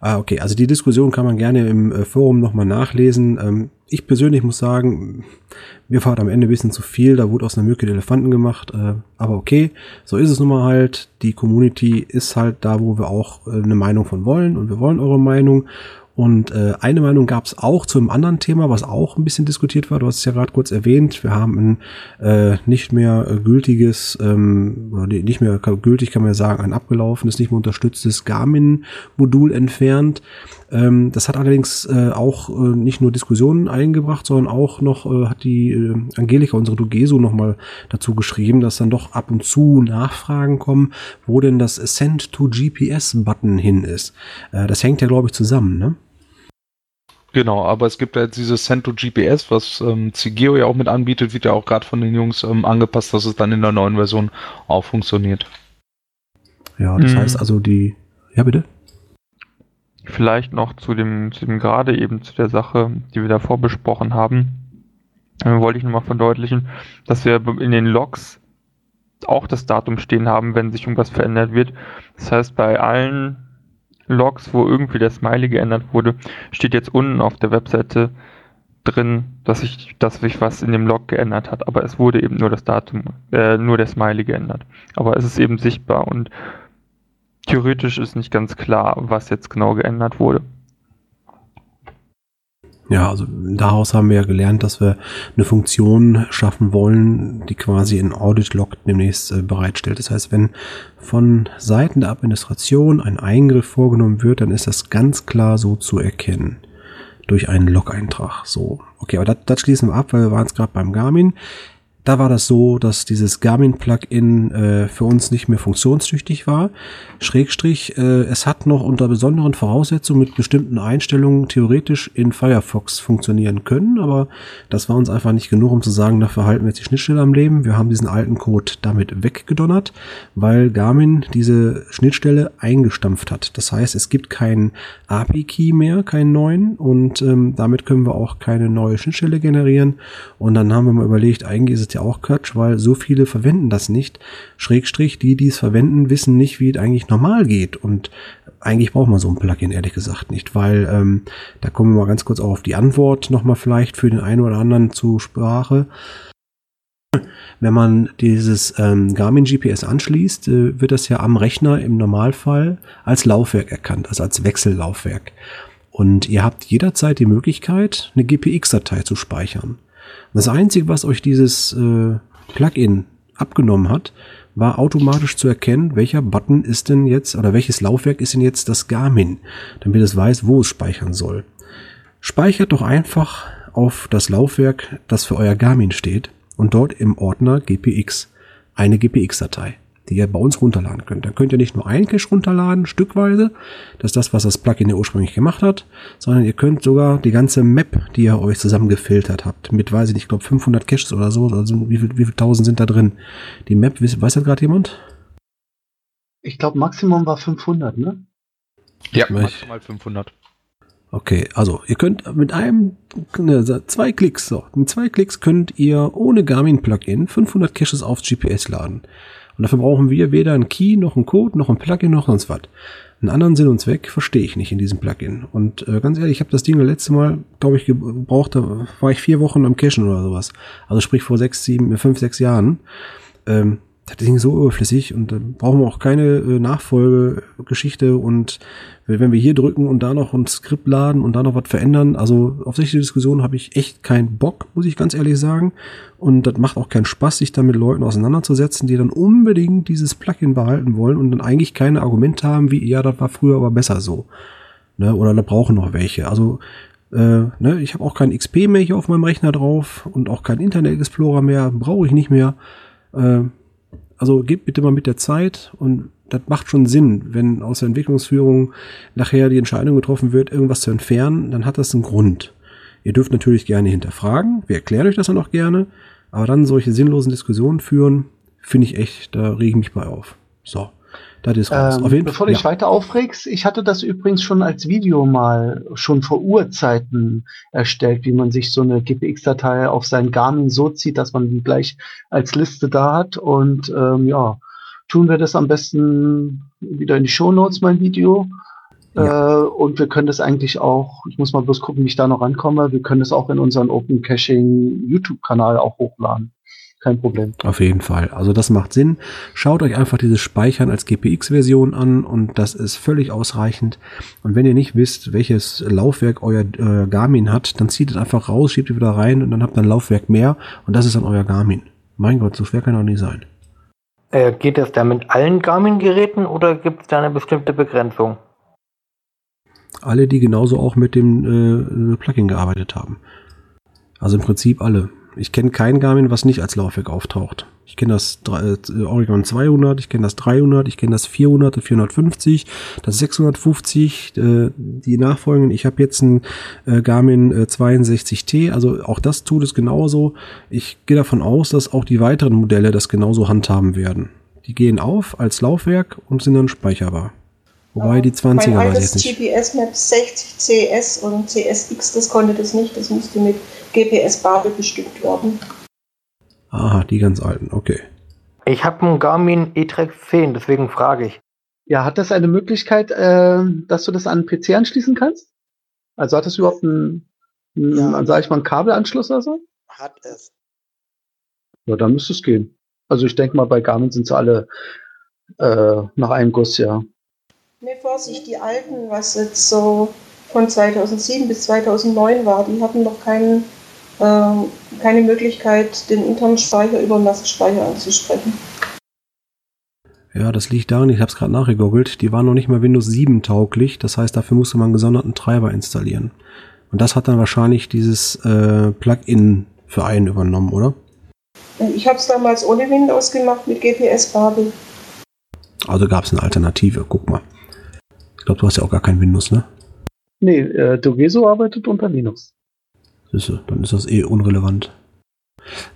B: Ah, okay, also die Diskussion kann man gerne im äh, Forum nochmal nachlesen. Ähm, ich persönlich muss sagen, mir fahrt am Ende ein bisschen zu viel, da wurde aus einer Mücke Elefanten gemacht, äh, aber okay, so ist es nun mal halt. Die Community ist halt da, wo wir auch äh, eine Meinung von wollen und wir wollen eure Meinung und äh, eine Meinung gab es auch zu einem anderen Thema, was auch ein bisschen diskutiert war. Du hast es ja gerade kurz erwähnt. Wir haben ein äh, nicht mehr äh, gültiges, ähm, oder nicht mehr gültig kann man ja sagen, ein abgelaufenes, nicht mehr unterstütztes Garmin-Modul entfernt. Ähm, das hat allerdings äh, auch äh, nicht nur Diskussionen eingebracht, sondern auch noch äh, hat die äh, Angelika, unsere Dugeso, nochmal dazu geschrieben, dass dann doch ab und zu Nachfragen kommen, wo denn das Send to GPS-Button hin ist. Äh, das hängt ja, glaube ich, zusammen, ne?
D: Genau, aber es gibt ja jetzt dieses Cento GPS, was ähm, Cigeo ja auch mit anbietet, wird ja auch gerade von den Jungs ähm, angepasst, dass es dann in der neuen Version auch funktioniert.
B: Ja, das mhm. heißt also die. Ja, bitte?
I: Vielleicht noch zu dem, zu dem gerade eben zu der Sache, die wir davor besprochen haben, äh, wollte ich nochmal verdeutlichen, dass wir in den Logs auch das Datum stehen haben, wenn sich irgendwas verändert wird. Das heißt, bei allen Logs, wo irgendwie der Smiley geändert wurde, steht jetzt unten auf der Webseite drin, dass sich, dass sich was in dem Log geändert hat, aber es wurde eben nur das Datum, äh, nur der Smiley geändert. Aber es ist eben sichtbar und theoretisch ist nicht ganz klar, was jetzt genau geändert wurde.
B: Ja, also daraus haben wir ja gelernt, dass wir eine Funktion schaffen wollen, die quasi ein Audit-Log demnächst äh, bereitstellt. Das heißt, wenn von Seiten der Administration ein Eingriff vorgenommen wird, dann ist das ganz klar so zu erkennen durch einen Log-Eintrag. So, okay, aber das, das schließen wir ab, weil wir waren es gerade beim Garmin. Da war das so, dass dieses Garmin-Plugin äh, für uns nicht mehr funktionstüchtig war. Schrägstrich, äh, es hat noch unter besonderen Voraussetzungen mit bestimmten Einstellungen theoretisch in Firefox funktionieren können, aber das war uns einfach nicht genug, um zu sagen, dafür halten wir jetzt die Schnittstelle am Leben. Wir haben diesen alten Code damit weggedonnert, weil Garmin diese Schnittstelle eingestampft hat. Das heißt, es gibt keinen API-Key mehr, keinen neuen und ähm, damit können wir auch keine neue Schnittstelle generieren. Und dann haben wir mal überlegt, eigentlich ist ja auch Quatsch, weil so viele verwenden das nicht. Schrägstrich, die, die es verwenden, wissen nicht, wie es eigentlich normal geht. Und eigentlich braucht man so ein Plugin, ehrlich gesagt, nicht, weil ähm, da kommen wir mal ganz kurz auch auf die Antwort nochmal vielleicht für den einen oder anderen zu Sprache. Wenn man dieses ähm, Garmin GPS anschließt, äh, wird das ja am Rechner im Normalfall als Laufwerk erkannt, also als Wechsellaufwerk. Und ihr habt jederzeit die Möglichkeit, eine GPX-Datei zu speichern. Das Einzige, was euch dieses äh, Plugin abgenommen hat, war automatisch zu erkennen, welcher Button ist denn jetzt oder welches Laufwerk ist denn jetzt das Garmin, damit es weiß, wo es speichern soll. Speichert doch einfach auf das Laufwerk, das für euer Garmin steht und dort im Ordner GPX eine GPX-Datei die ihr bei uns runterladen könnt. Dann könnt ihr nicht nur einen Cache runterladen, stückweise, das ist das, was das Plugin ja ursprünglich gemacht hat, sondern ihr könnt sogar die ganze Map, die ihr euch zusammengefiltert habt, mit, weiß ich nicht, ich glaube 500 Caches oder so, also wie viel, wie viel tausend sind da drin? Die Map, weiß das gerade jemand?
A: Ich glaube, Maximum war 500, ne?
D: Ja, maximal 500.
B: Okay, also ihr könnt mit einem, ne, zwei Klicks, so, mit zwei Klicks könnt ihr ohne Garmin Plugin 500 Caches aufs GPS laden. Und dafür brauchen wir weder einen Key, noch einen Code, noch ein Plugin, noch sonst was. Einen anderen Sinn und Zweck verstehe ich nicht in diesem Plugin. Und äh, ganz ehrlich, ich habe das Ding das letzte Mal, glaube ich, gebraucht, da war ich vier Wochen am Cachen oder sowas. Also sprich vor sechs, sieben, fünf, sechs Jahren. Ähm, das Ding so überflüssig und dann brauchen wir auch keine äh, Nachfolgegeschichte und wenn wir hier drücken und da noch ein Skript laden und da noch was verändern, also auf solche Diskussionen habe ich echt keinen Bock, muss ich ganz ehrlich sagen. Und das macht auch keinen Spaß, sich da mit Leuten auseinanderzusetzen, die dann unbedingt dieses Plugin behalten wollen und dann eigentlich keine Argumente haben, wie, ja, das war früher aber besser so. Ne? Oder da brauchen noch welche. Also äh, ne, ich habe auch kein XP mehr hier auf meinem Rechner drauf und auch kein Internet Explorer mehr, brauche ich nicht mehr. Äh, also geht bitte mal mit der Zeit und das macht schon Sinn, wenn aus der Entwicklungsführung nachher die Entscheidung getroffen wird, irgendwas zu entfernen, dann hat das einen Grund. Ihr dürft natürlich gerne hinterfragen, wir erklären euch das dann auch gerne, aber dann solche sinnlosen Diskussionen führen, finde ich echt, da rege ich mich bei auf. So. Das ist
A: raus. Ähm, Auf jeden bevor du dich ja. weiter aufregst, ich hatte das übrigens schon als Video mal schon vor Urzeiten erstellt, wie man sich so eine GPX-Datei auf sein Garmin so zieht, dass man die gleich als Liste da hat. Und ähm, ja, tun wir das am besten wieder in die Show Notes, mein Video. Ja. Äh, und wir können das eigentlich auch, ich muss mal bloß gucken, wie ich da noch rankomme, wir können das auch in unseren Open Caching YouTube-Kanal auch hochladen kein Problem.
B: Auf jeden Fall. Also das macht Sinn. Schaut euch einfach dieses Speichern als GPX-Version an und das ist völlig ausreichend. Und wenn ihr nicht wisst, welches Laufwerk euer äh, Garmin hat, dann zieht es einfach raus, schiebt es wieder rein und dann habt ihr ein Laufwerk mehr und das ist dann euer Garmin. Mein Gott, so schwer kann auch nicht sein.
F: Äh, geht das da mit allen Garmin-Geräten oder gibt es da eine bestimmte Begrenzung?
B: Alle, die genauso auch mit dem äh, Plugin gearbeitet haben. Also im Prinzip alle. Ich kenne kein Garmin, was nicht als Laufwerk auftaucht. Ich kenne das äh, Oregon 200, ich kenne das 300, ich kenne das 400, das 450, das 650, äh, die nachfolgenden. Ich habe jetzt ein äh, Garmin äh, 62T, also auch das tut es genauso. Ich gehe davon aus, dass auch die weiteren Modelle das genauso handhaben werden. Die gehen auf als Laufwerk und sind dann speicherbar. Wobei die 20er
C: mein weiß ich nicht. GPS Map 60 CS und CSX, das konnte das nicht. Das musste mit GPS-Babel bestückt werden.
B: Aha, die ganz alten, okay.
F: Ich habe einen Garmin E-Track 10, deswegen frage ich.
A: Ja, hat das eine Möglichkeit, äh, dass du das an den PC anschließen kannst? Also hat das überhaupt einen, einen ja. sag ich mal, einen Kabelanschluss oder so?
J: Hat es.
A: Ja, dann müsste es gehen. Also ich denke mal, bei Garmin sind sie alle äh, nach einem Guss, ja.
C: Ne, Vorsicht, die alten, was jetzt so von 2007 bis 2009 war, die hatten noch keinen äh, keine Möglichkeit, den internen Speicher über den NAS-Speicher anzusprechen.
B: Ja, das liegt daran, ich habe es gerade nachgegoogelt, die waren noch nicht mal Windows 7 tauglich, das heißt, dafür musste man einen gesonderten Treiber installieren. Und das hat dann wahrscheinlich dieses äh, Plugin für einen übernommen, oder?
C: Ich habe es damals ohne Windows gemacht mit GPS-Babel.
B: Also gab es eine Alternative, guck mal. Ich glaube, du hast ja auch gar kein Windows, ne?
A: Nee, äh, Dogeso arbeitet unter Linux.
B: Siehste, dann ist das eh unrelevant.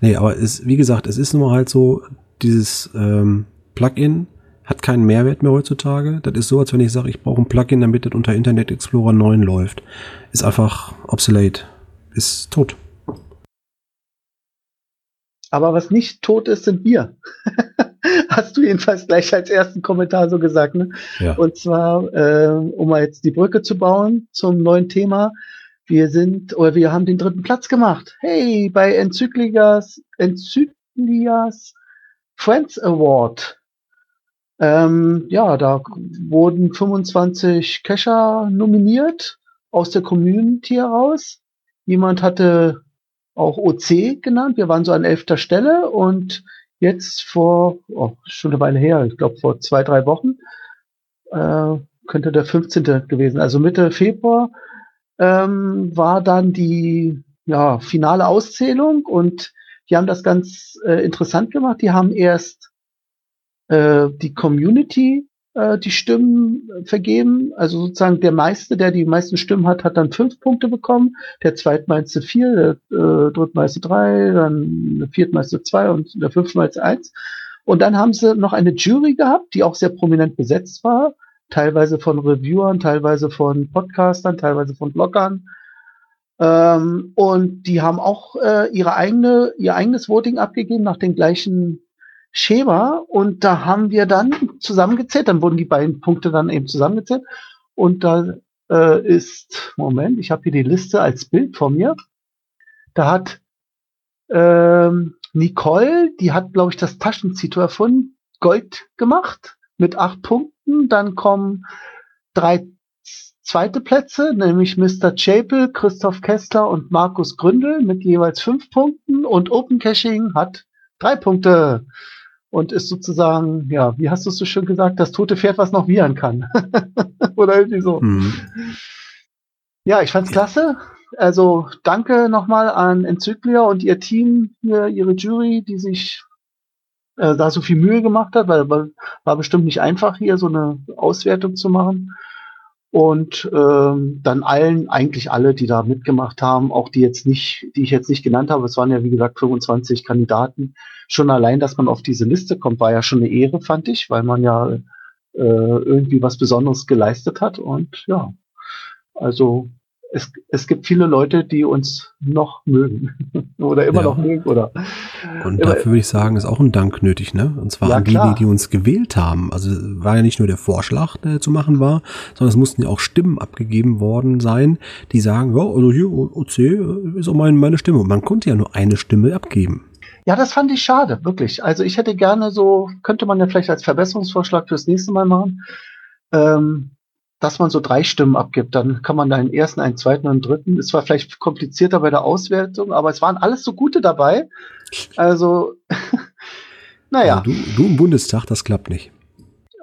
B: Nee, aber es, wie gesagt, es ist nun mal halt so, dieses ähm, Plugin hat keinen Mehrwert mehr heutzutage. Das ist so, als wenn ich sage, ich brauche ein Plugin, damit das unter Internet Explorer 9 läuft. Ist einfach obsolete. Ist tot.
A: Aber was nicht tot ist, sind wir. Hast du jedenfalls gleich als ersten Kommentar so gesagt, ne? Ja. Und zwar, äh, um mal jetzt die Brücke zu bauen zum neuen Thema. Wir sind, oder wir haben den dritten Platz gemacht. Hey, bei Enzyklias, Enzyklias Friends Award. Ähm, ja, da wurden 25 Kescher nominiert aus der Community heraus. Jemand hatte auch OC genannt. Wir waren so an elfter Stelle und jetzt vor, oh, schon eine Weile her, ich glaube vor zwei, drei Wochen, äh, könnte der 15. gewesen, also Mitte Februar, ähm, war dann die ja, finale Auszählung und die haben das ganz äh, interessant gemacht. Die haben erst äh, die Community äh, die Stimmen vergeben. Also sozusagen der meiste, der die meisten Stimmen hat, hat dann fünf Punkte bekommen, der zweitmeiste vier, der äh, drittmeiste drei, dann der viertmeiste zwei und der fünftmeiste eins. Und dann haben sie noch eine Jury gehabt, die auch sehr prominent besetzt war, teilweise von Reviewern, teilweise von Podcastern, teilweise von Bloggern. Ähm, und die haben auch äh, ihre eigene, ihr eigenes Voting abgegeben nach den gleichen Schema und da haben wir dann zusammengezählt, dann wurden die beiden Punkte dann eben zusammengezählt und da äh, ist, Moment, ich habe hier die Liste als Bild vor mir. Da hat ähm, Nicole, die hat, glaube ich, das Taschenzito erfunden, Gold gemacht mit acht Punkten. Dann kommen drei zweite Plätze, nämlich Mr. Chapel, Christoph Kessler und Markus Gründel mit jeweils fünf Punkten und Open Caching hat drei Punkte und ist sozusagen, ja, wie hast du es so schön gesagt, das tote Pferd, was noch wiehern kann. Oder irgendwie so. Mhm. Ja, ich fand's klasse. Also danke nochmal an Enzyklia und ihr Team, hier, ihre Jury, die sich äh, da so viel Mühe gemacht hat, weil, weil war bestimmt nicht einfach, hier so eine Auswertung zu machen. Und ähm, dann allen, eigentlich alle, die da mitgemacht haben, auch die jetzt nicht, die ich jetzt nicht genannt habe, es waren ja wie gesagt 25 Kandidaten. Schon allein, dass man auf diese Liste kommt, war ja schon eine Ehre, fand ich, weil man ja äh, irgendwie was Besonderes geleistet hat. Und ja, also es, es gibt viele Leute, die uns noch mögen oder immer ja. noch mögen oder.
B: Und dafür würde ich sagen, ist auch ein Dank nötig, ne? Und zwar ja, an die, die, die uns gewählt haben. Also war ja nicht nur der Vorschlag, der zu machen war, sondern es mussten ja auch Stimmen abgegeben worden sein, die sagen, ja, also hier OC ist auch meine, meine Stimme. Und man konnte ja nur eine Stimme abgeben.
A: Ja, das fand ich schade, wirklich. Also ich hätte gerne so, könnte man ja vielleicht als Verbesserungsvorschlag fürs nächste Mal machen. Ähm, dass man so drei Stimmen abgibt. Dann kann man einen ersten, einen zweiten und einen dritten. Es war vielleicht komplizierter bei der Auswertung, aber es waren alles so gute dabei. Also, naja.
B: du, du im Bundestag, das klappt nicht.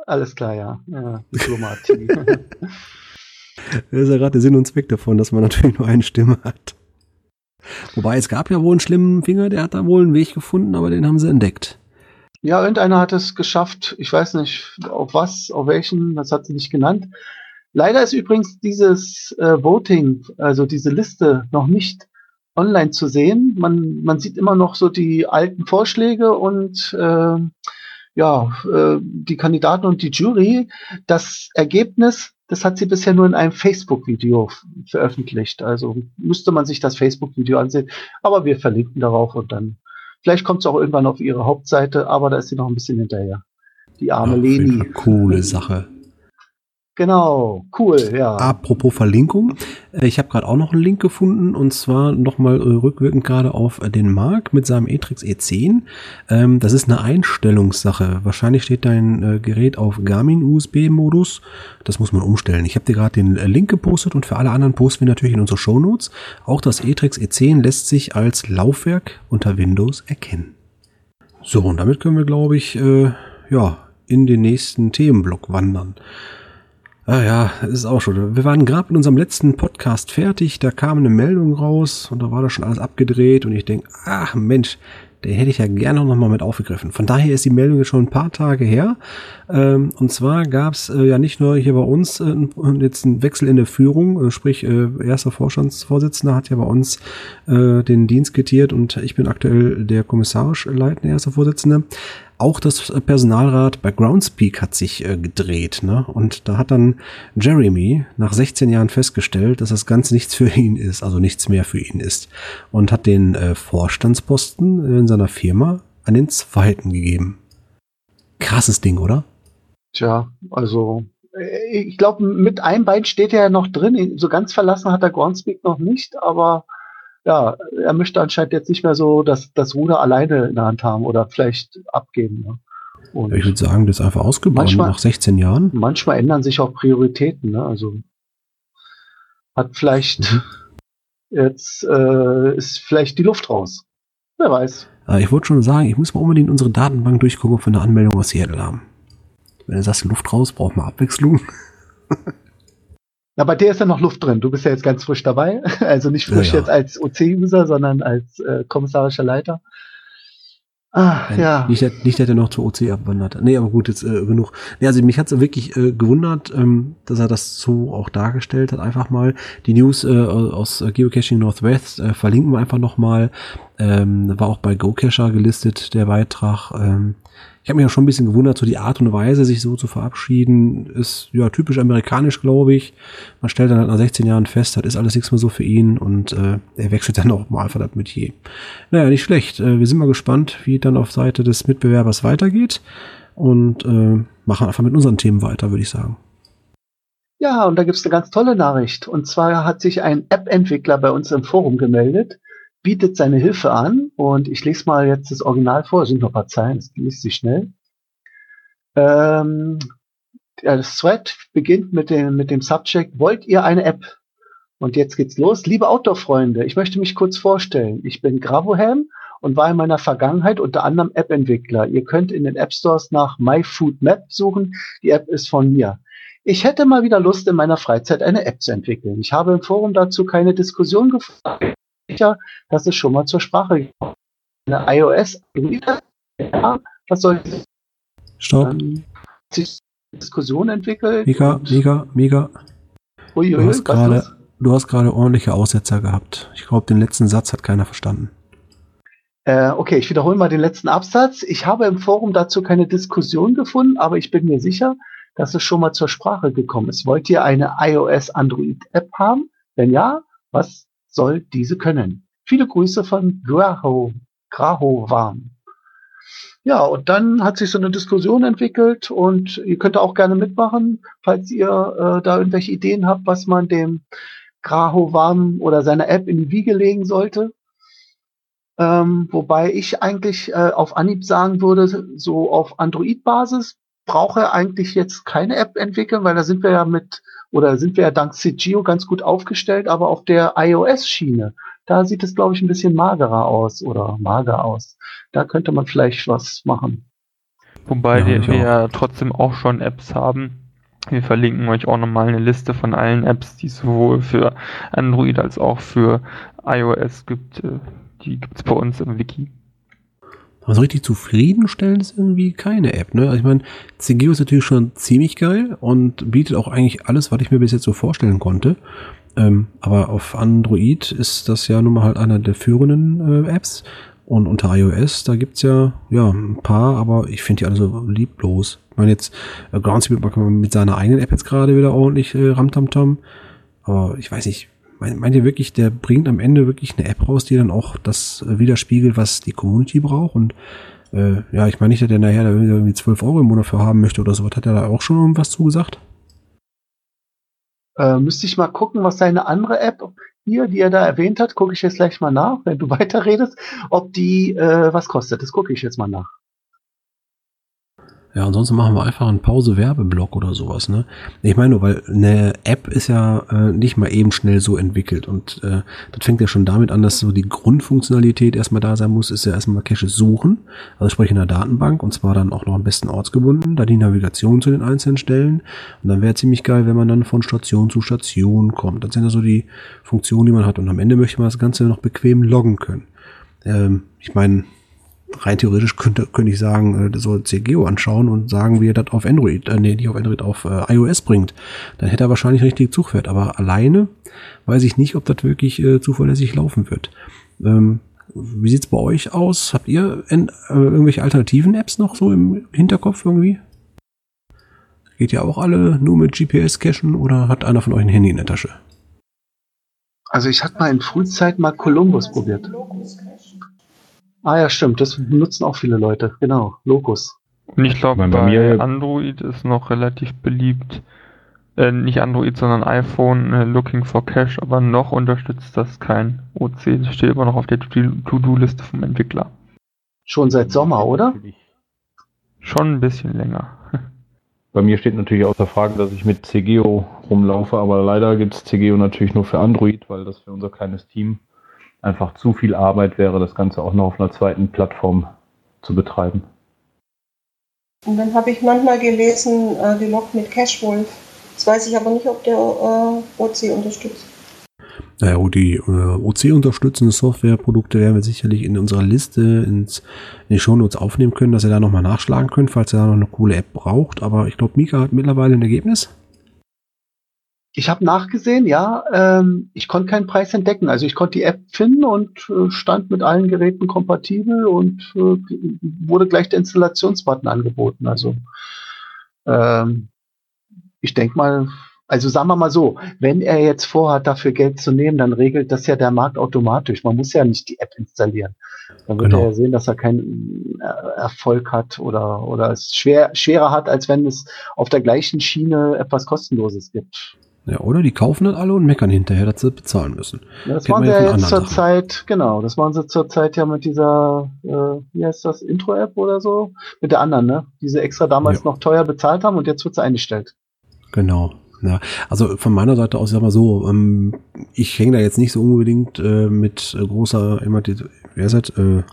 A: Alles klar, ja. ja Diplomatie.
B: das ist ja gerade der Sinn und Zweck davon, dass man natürlich nur eine Stimme hat. Wobei es gab ja wohl einen schlimmen Finger, der hat da wohl einen Weg gefunden, aber den haben sie entdeckt.
A: Ja, irgendeiner hat es geschafft. Ich weiß nicht, auf was, auf welchen, das hat sie nicht genannt. Leider ist übrigens dieses äh, Voting, also diese Liste, noch nicht online zu sehen. Man, man sieht immer noch so die alten Vorschläge und äh, ja, äh, die Kandidaten und die Jury. Das Ergebnis, das hat sie bisher nur in einem Facebook-Video veröffentlicht. Also müsste man sich das Facebook-Video ansehen. Aber wir verlinken darauf und dann vielleicht kommt es auch irgendwann auf ihre Hauptseite, aber da ist sie noch ein bisschen hinterher. Die arme ja, Leni.
B: Coole Sache.
A: Genau, cool, ja.
B: Apropos Verlinkung, äh, ich habe gerade auch noch einen Link gefunden und zwar nochmal äh, rückwirkend gerade auf äh, den Mark mit seinem Etrix E10. Ähm, das ist eine Einstellungssache. Wahrscheinlich steht dein Gerät auf Garmin USB-Modus. Das muss man umstellen. Ich habe dir gerade den Link gepostet und für alle anderen posten wir natürlich in unsere Shownotes. Auch das Etrix E10 lässt sich als Laufwerk unter Windows erkennen. So, und damit können wir, glaube ich, ja, in den nächsten Themenblock wandern. Ah ja, ist auch schon. Wir waren gerade mit unserem letzten Podcast fertig, da kam eine Meldung raus und da war das schon alles abgedreht und ich denke, ach Mensch, den hätte ich ja gerne noch mal mit aufgegriffen. Von daher ist die Meldung jetzt schon ein paar Tage her. Ähm, und zwar gab es äh, ja nicht nur hier bei uns äh, jetzt einen Wechsel in der Führung, äh, sprich erster Vorstandsvorsitzender hat ja bei uns den Dienst quittiert und ich bin aktuell der kommissarisch leitende erste Vorsitzende auch das Personalrat bei Groundspeak hat sich äh, gedreht. Ne? Und da hat dann Jeremy nach 16 Jahren festgestellt, dass das Ganze nichts für ihn ist, also nichts mehr für ihn ist. Und hat den äh, Vorstandsposten in seiner Firma an den zweiten gegeben. Krasses Ding, oder?
A: Tja, also äh, ich glaube, mit einem Bein steht er ja noch drin. So ganz verlassen hat er Groundspeak noch nicht, aber ja, er möchte anscheinend jetzt nicht mehr so das, das Ruder alleine in der Hand haben oder vielleicht abgeben. Ne?
B: Und ich würde sagen, das ist einfach ausgebaut manchmal, nach 16 Jahren.
A: Manchmal ändern sich auch Prioritäten. Ne? Also hat vielleicht mhm. jetzt äh, ist vielleicht die Luft raus. Wer weiß.
B: Äh, ich wollte schon sagen, ich muss mal unbedingt unsere Datenbank durchgucken, ob wir eine Anmeldung aus Seattle haben. Wenn du sagst, Luft raus, braucht man Abwechslung.
A: Na, bei dir ist ja noch Luft drin. Du bist ja jetzt ganz frisch dabei. Also nicht frisch ja, ja. jetzt als OC-User, sondern als äh, kommissarischer Leiter.
B: Ah, ja. Nicht, nicht, dass er noch zur OC abwandert. Nee, aber gut, jetzt äh, genug. Nee, also mich hat's wirklich äh, gewundert, ähm, dass er das so auch dargestellt hat. Einfach mal die News äh, aus Geocaching Northwest äh, verlinken wir einfach nochmal. Ähm, war auch bei GoCacher gelistet, der Beitrag. Ähm, ich habe mich auch schon ein bisschen gewundert, so die Art und Weise, sich so zu verabschieden, ist ja typisch amerikanisch, glaube ich. Man stellt dann halt nach 16 Jahren fest, das ist alles nichts mehr so für ihn und äh, er wechselt dann auch mal einfach das Metier. Naja, nicht schlecht. Äh, wir sind mal gespannt, wie dann auf Seite des Mitbewerbers weitergeht und äh, machen einfach mit unseren Themen weiter, würde ich sagen.
A: Ja, und da gibt es eine ganz tolle Nachricht. Und zwar hat sich ein App-Entwickler bei uns im Forum gemeldet, bietet seine Hilfe an und ich lese mal jetzt das Original vor, es sind noch ein paar Zeilen, das liest sich schnell. Ähm, das Thread beginnt mit dem, mit dem Subject, wollt ihr eine App? Und jetzt geht's los. Liebe Outdoor-Freunde, ich möchte mich kurz vorstellen. Ich bin Gravoham und war in meiner Vergangenheit unter anderem App-Entwickler. Ihr könnt in den App Stores nach MyFoodMap suchen. Die App ist von mir. Ich hätte mal wieder Lust, in meiner Freizeit eine App zu entwickeln. Ich habe im Forum dazu keine Diskussion gefunden sicher, dass es schon mal zur Sprache kommt. Eine iOS, ja, was soll ich
B: Stopp. Ähm,
A: sich Diskussion entwickelt.
B: Mega, mega, mega. Ui, ui, du hast gerade, du hast gerade ordentliche Aussetzer gehabt. Ich glaube, den letzten Satz hat keiner verstanden.
A: Äh, okay, ich wiederhole mal den letzten Absatz. Ich habe im Forum dazu keine Diskussion gefunden, aber ich bin mir sicher, dass es schon mal zur Sprache gekommen ist. Wollt ihr eine iOS-Android-App haben? Wenn ja, was soll diese können. Viele Grüße von Graho, Grahovan. Ja, und dann hat sich so eine Diskussion entwickelt und ihr könnt auch gerne mitmachen, falls ihr äh, da irgendwelche Ideen habt, was man dem Grahovan oder seiner App in die Wiege legen sollte. Ähm, wobei ich eigentlich äh, auf Anhieb sagen würde, so auf Android-Basis brauche eigentlich jetzt keine App entwickeln, weil da sind wir ja mit oder sind wir ja dank CGO ganz gut aufgestellt, aber auf der iOS-Schiene, da sieht es, glaube ich, ein bisschen magerer aus oder mager aus. Da könnte man vielleicht was machen.
I: Wobei ja, wir, wir ja trotzdem auch schon Apps haben. Wir verlinken euch auch nochmal eine Liste von allen Apps, die es sowohl für Android als auch für iOS gibt. Äh, die gibt es bei uns im Wiki.
B: Aber so richtig zufriedenstellend ist irgendwie keine App. Ne? Also ich meine, CGO ist natürlich schon ziemlich geil und bietet auch eigentlich alles, was ich mir bis jetzt so vorstellen konnte. Ähm, aber auf Android ist das ja nun mal halt einer der führenden äh, Apps. Und unter iOS, da gibt's ja, ja ein paar, aber ich finde die alle so lieblos. Ich meine jetzt, äh, Groundspeed kann man mit seiner eigenen App jetzt gerade wieder ordentlich äh, Ramtamtam. Aber ich weiß nicht, Meint ihr wirklich, der bringt am Ende wirklich eine App raus, die dann auch das äh, widerspiegelt, was die Community braucht? Und äh, ja, ich meine nicht, dass der nachher da irgendwie 12 Euro im Monat für haben möchte oder so. Hat er da auch schon irgendwas zugesagt?
A: Äh, müsste ich mal gucken, was seine andere App hier, die er da erwähnt hat, gucke ich jetzt gleich mal nach, wenn du weiterredest, ob die äh, was kostet. Das gucke ich jetzt mal nach.
B: Ja, ansonsten machen wir einfach einen Pause-Werbeblock oder sowas, ne? Ich meine nur, weil eine App ist ja äh, nicht mal eben schnell so entwickelt und äh, das fängt ja schon damit an, dass so die Grundfunktionalität erstmal da sein muss, ist ja erstmal Caches suchen, also sprich in der Datenbank und zwar dann auch noch am besten ortsgebunden, da die Navigation zu den einzelnen Stellen und dann wäre ziemlich geil, wenn man dann von Station zu Station kommt. Das sind ja so die Funktionen, die man hat und am Ende möchte man das Ganze noch bequem loggen können. Ähm, ich meine, rein theoretisch könnte, könnte ich sagen, äh, soll CGO anschauen und sagen, wie er das auf Android, äh, nee, nicht auf Android, auf äh, iOS bringt. Dann hätte er wahrscheinlich richtig Zugpferd. Aber alleine weiß ich nicht, ob das wirklich äh, zuverlässig laufen wird. Ähm, wie sieht's bei euch aus? Habt ihr in, äh, irgendwelche alternativen Apps noch so im Hinterkopf irgendwie? Geht ja auch alle nur mit GPS-Cachen oder hat einer von euch ein Handy in der Tasche?
A: Also ich hatte mal in Frühzeit mal Columbus probiert. Ah ja, stimmt. Das nutzen auch viele Leute. Genau. Locus.
I: Und ich glaube, bei, bei Android ist noch relativ beliebt, äh, nicht Android, sondern iPhone äh, Looking for Cache, aber noch unterstützt das kein OC. Das steht immer noch auf der To-Do-Liste vom Entwickler.
A: Schon seit Sommer, oder?
I: Schon ein bisschen länger.
G: Bei mir steht natürlich außer Frage, dass ich mit CGO rumlaufe, aber leider gibt es CGO natürlich nur für Android, weil das für unser kleines Team einfach zu viel Arbeit wäre, das Ganze auch noch auf einer zweiten Plattform zu betreiben.
C: Und dann habe ich manchmal gelesen, äh, gelockt mit Cashwolf. Das weiß ich aber nicht, ob der äh, OC unterstützt.
B: Naja, die äh, OC-unterstützende Softwareprodukte werden wir sicherlich in unserer Liste ins, in die Shownotes aufnehmen können, dass ihr da nochmal nachschlagen könnt, falls ihr da noch eine coole App braucht. Aber ich glaube, Mika hat mittlerweile ein Ergebnis.
A: Ich habe nachgesehen, ja, ähm, ich konnte keinen Preis entdecken. Also ich konnte die App finden und äh, stand mit allen Geräten kompatibel und äh, wurde gleich der Installationsbutton angeboten. Also ähm, ich denke mal, also sagen wir mal so, wenn er jetzt vorhat, dafür Geld zu nehmen, dann regelt das ja der Markt automatisch. Man muss ja nicht die App installieren. Dann wird genau. er ja sehen, dass er keinen äh, Erfolg hat oder, oder es schwer, schwerer hat, als wenn es auf der gleichen Schiene etwas Kostenloses gibt.
B: Ja, oder die kaufen das alle und meckern hinterher, dass sie bezahlen müssen.
A: Ja, das waren sie ja jetzt zur Zeit, genau, das waren sie zur Zeit ja mit dieser, äh, wie heißt das, Intro-App oder so? Mit der anderen, ne? Die sie extra damals ja. noch teuer bezahlt haben und jetzt wird sie eingestellt.
B: Genau. Ja, also von meiner Seite aus, sag mal so, ähm, ich hänge da jetzt nicht so unbedingt äh, mit äh, großer, immer die, wer ist das, äh,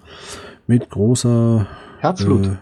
B: mit großer
A: Herzblut.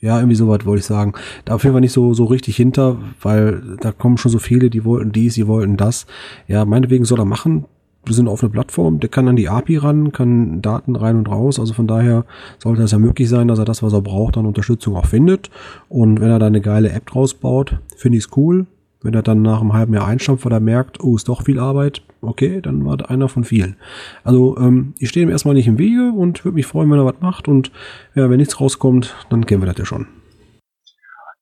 B: Ja, irgendwie sowas wollte ich sagen. Da auf jeden Fall nicht so, so richtig hinter, weil da kommen schon so viele, die wollten dies, die wollten das. Ja, meinetwegen soll er machen. Wir sind auf einer Plattform, der kann an die API ran, kann Daten rein und raus. Also von daher sollte es ja möglich sein, dass er das, was er braucht, an Unterstützung auch findet. Und wenn er da eine geile App draus baut, finde ich es cool. Wenn er dann nach einem halben Jahr einstampft, weil er merkt, oh, ist doch viel Arbeit, okay, dann war einer von vielen. Also ähm, ich stehe ihm erstmal nicht im Wege und würde mich freuen, wenn er was macht. Und ja, wenn nichts rauskommt, dann kennen wir das ja schon.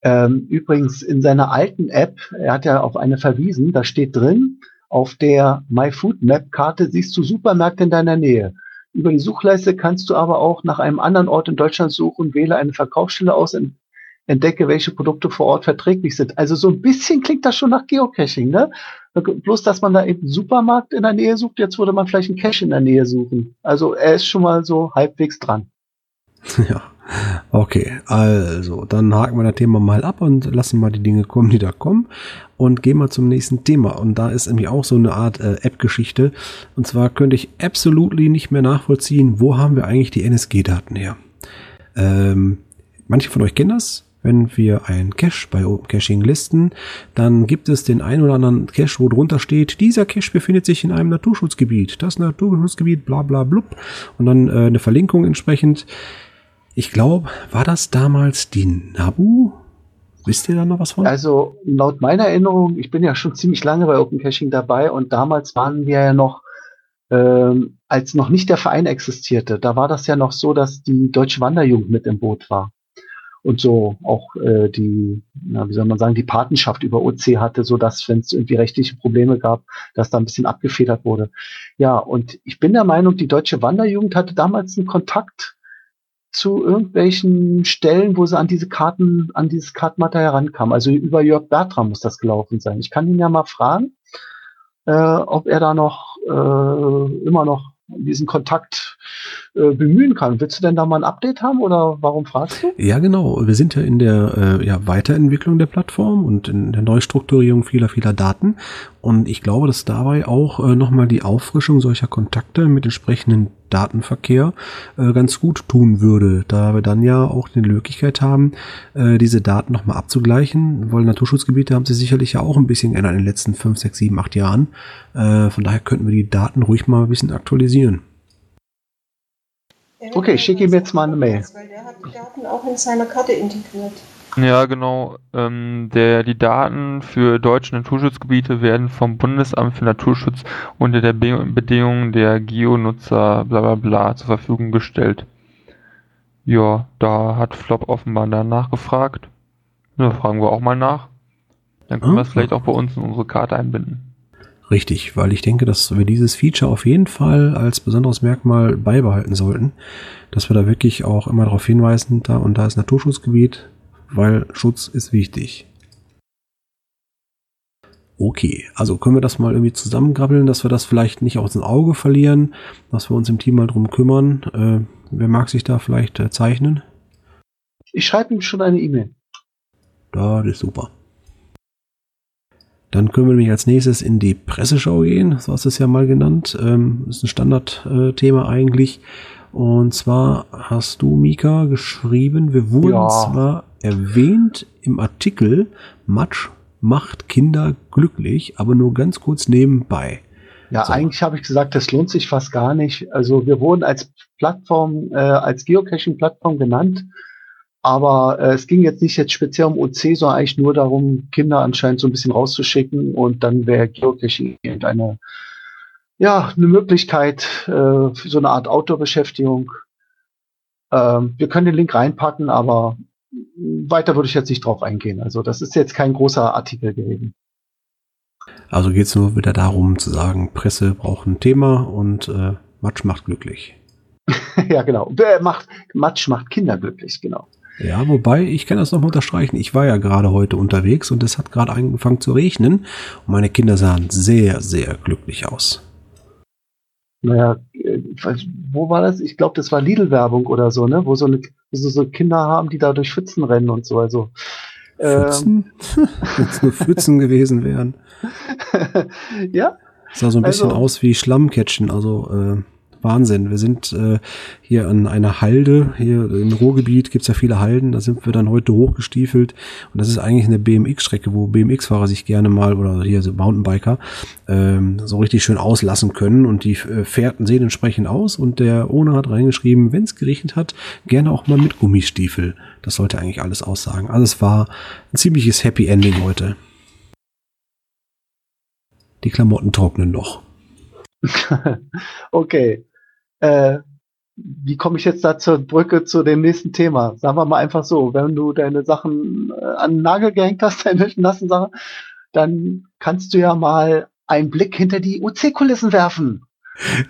A: Ähm, übrigens, in seiner alten App, er hat ja auf eine verwiesen, da steht drin, auf der MyFoodMap-Karte siehst du Supermärkte in deiner Nähe. Über die Suchleiste kannst du aber auch nach einem anderen Ort in Deutschland suchen, wähle eine Verkaufsstelle aus, entdecke, welche Produkte vor Ort verträglich sind. Also so ein bisschen klingt das schon nach Geocaching, ne? Bloß, dass man da eben einen Supermarkt in der Nähe sucht, jetzt würde man vielleicht einen Cache in der Nähe suchen. Also er ist schon mal so halbwegs dran.
B: Ja, okay. Also, dann haken wir das Thema mal ab und lassen mal die Dinge kommen, die da kommen. Und gehen wir zum nächsten Thema. Und da ist nämlich auch so eine Art äh, App-Geschichte. Und zwar könnte ich absolut nicht mehr nachvollziehen, wo haben wir eigentlich die NSG-Daten her. Ähm, manche von euch kennen das wenn wir ein Cache bei Open Caching listen, dann gibt es den ein oder anderen Cache, wo drunter steht, dieser Cache befindet sich in einem Naturschutzgebiet, das Naturschutzgebiet, bla bla blub. Und dann äh, eine Verlinkung entsprechend. Ich glaube, war das damals die Nabu? Wisst ihr da noch was von?
A: Also laut meiner Erinnerung, ich bin ja schon ziemlich lange bei Open Caching dabei und damals waren wir ja noch, ähm, als noch nicht der Verein existierte, da war das ja noch so, dass die Deutsche Wanderjugend mit im Boot war und so auch äh, die, na, wie soll man sagen, die Patenschaft über OC hatte, so dass wenn es irgendwie rechtliche Probleme gab, dass da ein bisschen abgefedert wurde. Ja, und ich bin der Meinung, die deutsche Wanderjugend hatte damals einen Kontakt zu irgendwelchen Stellen, wo sie an diese Karten, an dieses Kartenmaterial herankam. Also über Jörg Bertram muss das gelaufen sein. Ich kann ihn ja mal fragen, äh, ob er da noch äh, immer noch diesen Kontakt äh, bemühen kann. Willst du denn da mal ein Update haben oder warum fragst du?
B: Ja, genau. Wir sind ja in der äh, ja, Weiterentwicklung der Plattform und in der Neustrukturierung vieler, vieler Daten. Und ich glaube, dass dabei auch äh, nochmal die Auffrischung solcher Kontakte mit entsprechenden Datenverkehr äh, ganz gut tun würde, da wir dann ja auch die Möglichkeit haben, äh, diese Daten nochmal abzugleichen, weil Naturschutzgebiete haben sich sicherlich ja auch ein bisschen geändert in den letzten 5, 6, 7, 8 Jahren. Äh, von daher könnten wir die Daten ruhig mal ein bisschen aktualisieren.
A: Okay, ich schicke ihm jetzt mal eine Mail.
C: Weil der hat die Daten auch in seiner Karte integriert.
I: Ja, genau. Ähm, der, die Daten für deutsche Naturschutzgebiete werden vom Bundesamt für Naturschutz unter der Be Bedingung der Geonutzer bla bla bla zur Verfügung gestellt. Ja, da hat Flop offenbar danach gefragt. Da fragen wir auch mal nach. Dann können hm? wir es vielleicht auch bei uns in unsere Karte einbinden.
B: Richtig, weil ich denke, dass wir dieses Feature auf jeden Fall als besonderes Merkmal beibehalten sollten, dass wir da wirklich auch immer darauf hinweisen, da und da ist Naturschutzgebiet, weil Schutz ist wichtig. Okay, also können wir das mal irgendwie zusammengrabbeln, dass wir das vielleicht nicht aus dem Auge verlieren, dass wir uns im Team mal drum kümmern. Äh, wer mag sich da vielleicht äh, zeichnen?
A: Ich schreibe ihm schon eine E-Mail.
B: Da, das ist super. Dann können wir nämlich als nächstes in die Presseschau gehen, so hast du es ja mal genannt. Ähm, ist ein Standardthema eigentlich. Und zwar hast du, Mika, geschrieben, wir wurden ja. zwar erwähnt im Artikel, Matsch macht Kinder glücklich, aber nur ganz kurz nebenbei.
A: Ja, so. eigentlich habe ich gesagt, das lohnt sich fast gar nicht. Also wir wurden als Plattform, äh, als Geocaching-Plattform genannt, Aber äh, es ging jetzt nicht jetzt speziell um OC, sondern eigentlich nur darum, Kinder anscheinend so ein bisschen rauszuschicken und dann wäre Geocaching irgendeine, ja, eine Möglichkeit äh, für so eine Art Outdoor-Beschäftigung. Ähm, wir können den Link reinpacken, aber weiter würde ich jetzt nicht drauf eingehen. Also das ist jetzt kein großer Artikel gewesen.
B: Also geht es nur wieder darum zu sagen, Presse braucht ein Thema und äh, Matsch macht glücklich.
A: ja, genau. Wer macht, Matsch macht Kinder glücklich, genau.
B: Ja, wobei, ich kann das nochmal unterstreichen. Ich war ja gerade heute unterwegs und es hat gerade angefangen zu regnen und meine Kinder sahen sehr, sehr glücklich aus.
A: Naja, äh, wo war das? Ich glaube, das war Lidl-Werbung oder so, ne? Wo so, eine, so, so Kinder haben, die da durch Pfützen rennen und so. Also
B: Pfützen? Ähm. Wenn es nur Pfützen gewesen wären.
A: ja.
B: Sah so ein bisschen also, aus wie Schlammcatchen, also äh, Wahnsinn. Wir sind äh, hier an einer Halde, hier im Ruhrgebiet gibt's ja viele Halden, da sind wir dann heute hochgestiefelt und das ist eigentlich eine BMX-Strecke, wo BMX-Fahrer sich gerne mal, oder hier so Mountainbiker, ähm, so richtig schön auslassen können und die äh, Fährten sehen entsprechend aus und der Owner hat reingeschrieben, wenn es geregnet hat, gerne auch mal mit Gummistiefel. Das sollte eigentlich alles aussagen. Also es war ein ziemliches Happy Ending heute. Die Klamotten trocknen noch.
A: okay. Äh, wie komme ich jetzt da zur Brücke zu dem nächsten Thema? Sagen wir mal einfach so, wenn du deine Sachen äh, an den Nagel gehängt hast, deine nassen Sachen, dann kannst du ja mal einen Blick hinter die UC-Kulissen werfen.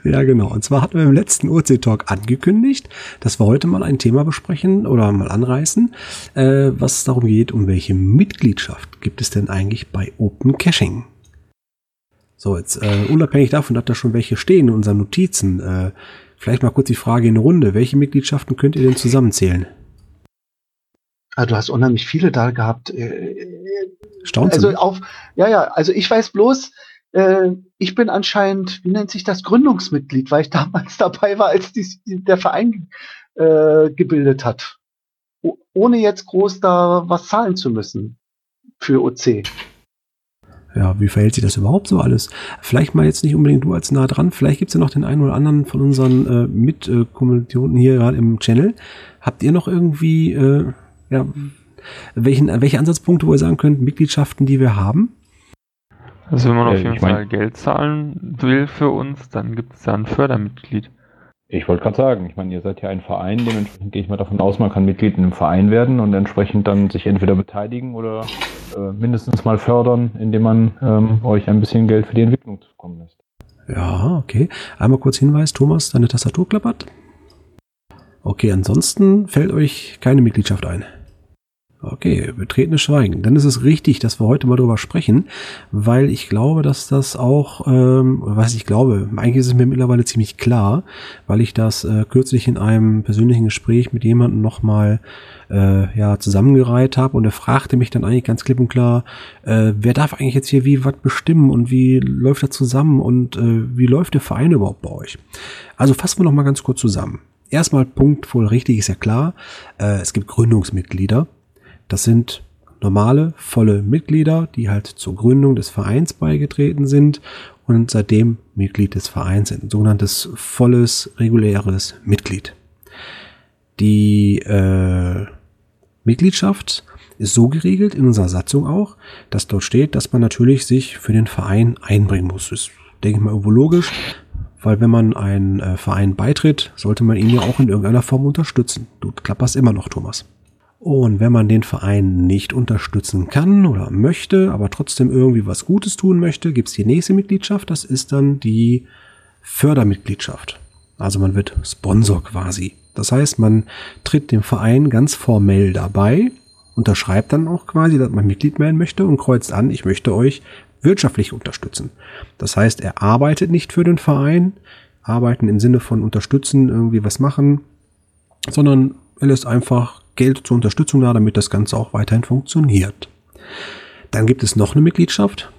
B: Ja, genau. Und zwar hatten wir im letzten UC-Talk angekündigt, dass wir heute mal ein Thema besprechen oder mal anreißen, äh, was darum geht, um welche Mitgliedschaft gibt es denn eigentlich bei Open Caching? So, jetzt äh, unabhängig davon, dass da schon welche stehen in unseren Notizen, äh, vielleicht mal kurz die Frage in eine Runde. Welche Mitgliedschaften könnt ihr denn zusammenzählen?
A: Ah, du hast unheimlich viele da gehabt. Äh,
B: Staunt
A: Also auf, ja, ja, also ich weiß bloß, äh, ich bin anscheinend, wie nennt sich das, Gründungsmitglied, weil ich damals dabei war, als die, der Verein äh, gebildet hat. O ohne jetzt groß da was zahlen zu müssen für OC
B: ja, wie verhält sich das überhaupt so alles? Vielleicht mal jetzt nicht unbedingt du als nah dran, vielleicht gibt es ja noch den einen oder anderen von unseren äh, Mitkommilitonen hier gerade im Channel. Habt ihr noch irgendwie, äh, ja, welchen, welche Ansatzpunkte, wo ihr sagen könnt, Mitgliedschaften, die wir haben?
I: Also wenn man auf jeden Fall mein, Geld zahlen will für uns, dann gibt es da ein Fördermitglied.
G: Ich wollte gerade sagen, ich meine, ihr seid ja ein Verein, dementsprechend gehe ich mal davon aus, man kann Mitglied in einem Verein werden und entsprechend dann sich entweder beteiligen oder äh, mindestens mal fördern, indem man ähm, euch ein bisschen Geld für die Entwicklung zukommen lässt.
B: Ja, okay. Einmal kurz Hinweis, Thomas, deine Tastatur klappert. Okay, ansonsten fällt euch keine Mitgliedschaft ein. Okay, betretenes Schweigen. Dann ist es richtig, dass wir heute mal drüber sprechen, weil ich glaube, dass das auch, ähm, was ich glaube, eigentlich ist es mir mittlerweile ziemlich klar, weil ich das äh, kürzlich in einem persönlichen Gespräch mit jemandem nochmal äh, ja, zusammengereiht habe und er fragte mich dann eigentlich ganz klipp und klar, äh, wer darf eigentlich jetzt hier wie was bestimmen und wie läuft das zusammen und äh, wie läuft der Verein überhaupt bei euch? Also fassen wir nochmal ganz kurz zusammen. Erstmal Punkt voll richtig ist ja klar, äh, es gibt Gründungsmitglieder das sind normale, volle Mitglieder, die halt zur Gründung des Vereins beigetreten sind und seitdem Mitglied des Vereins sind. Ein sogenanntes volles, reguläres Mitglied. Die äh, Mitgliedschaft ist so geregelt in unserer Satzung auch, dass dort steht, dass man natürlich sich für den Verein einbringen muss. Das ist, denke ich mal, irgendwo logisch, weil wenn man einen äh, Verein beitritt, sollte man ihn ja auch in irgendeiner Form unterstützen. Du klapperst immer noch, Thomas. Und wenn man den Verein nicht unterstützen kann oder möchte, aber trotzdem irgendwie was Gutes tun möchte, gibt's die nächste Mitgliedschaft. Das ist dann die Fördermitgliedschaft. Also man wird Sponsor quasi. Das heißt, man tritt dem Verein ganz formell dabei, unterschreibt dann auch quasi, dass man Mitglied werden möchte und kreuzt an, ich möchte euch wirtschaftlich unterstützen. Das heißt, er arbeitet nicht für den Verein, arbeiten im Sinne von unterstützen, irgendwie was machen, sondern er lässt einfach Geld zur Unterstützung da, damit das Ganze auch weiterhin funktioniert. Dann gibt es noch eine Mitgliedschaft,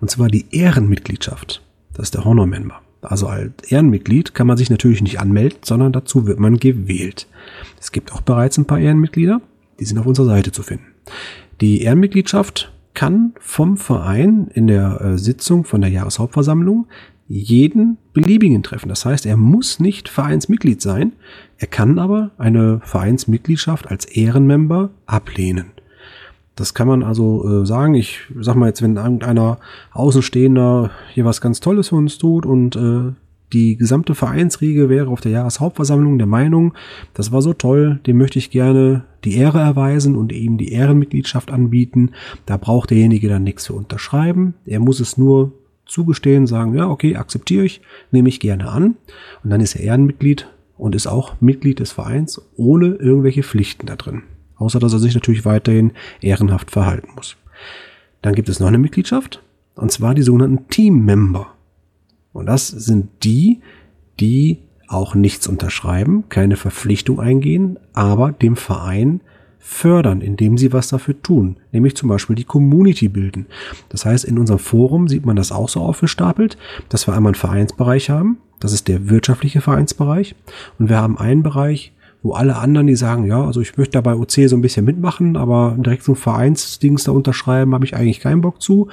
B: und zwar die Ehrenmitgliedschaft. Das ist der Honor-Member. Also als Ehrenmitglied kann man sich natürlich nicht anmelden, sondern dazu wird man gewählt. Es gibt auch bereits ein paar Ehrenmitglieder, die sind auf unserer Seite zu finden. Die Ehrenmitgliedschaft kann vom Verein in der äh, Sitzung von der Jahreshauptversammlung jeden beliebigen treffen. Das heißt, er muss nicht Vereinsmitglied sein, er kann aber eine Vereinsmitgliedschaft als Ehrenmember ablehnen. Das kann man also äh, sagen. Ich sag mal jetzt, wenn irgendeiner Außenstehender hier was ganz Tolles für uns tut und äh, die gesamte Vereinsriege wäre auf der Jahreshauptversammlung der Meinung, das war so toll, dem möchte ich gerne die Ehre erweisen und ihm die Ehrenmitgliedschaft anbieten. Da braucht derjenige dann nichts für unterschreiben. Er muss es nur zugestehen, sagen, ja, okay, akzeptiere ich, nehme ich gerne an. Und dann ist er Ehrenmitglied und ist auch Mitglied des Vereins ohne irgendwelche Pflichten da drin. Außer dass er sich natürlich weiterhin ehrenhaft verhalten muss. Dann gibt es noch eine Mitgliedschaft, und zwar die sogenannten Team-Member. Und das sind die, die auch nichts unterschreiben, keine Verpflichtung eingehen, aber dem Verein fördern, indem sie was dafür tun, nämlich zum Beispiel die Community bilden. Das heißt, in unserem Forum sieht man das auch so aufgestapelt, dass wir einmal einen Vereinsbereich haben, das ist der wirtschaftliche Vereinsbereich, und wir haben einen Bereich, wo alle anderen, die sagen, ja, also ich möchte da bei OC so ein bisschen mitmachen, aber direkt so ein Vereinsdings da unterschreiben, habe ich eigentlich keinen Bock zu,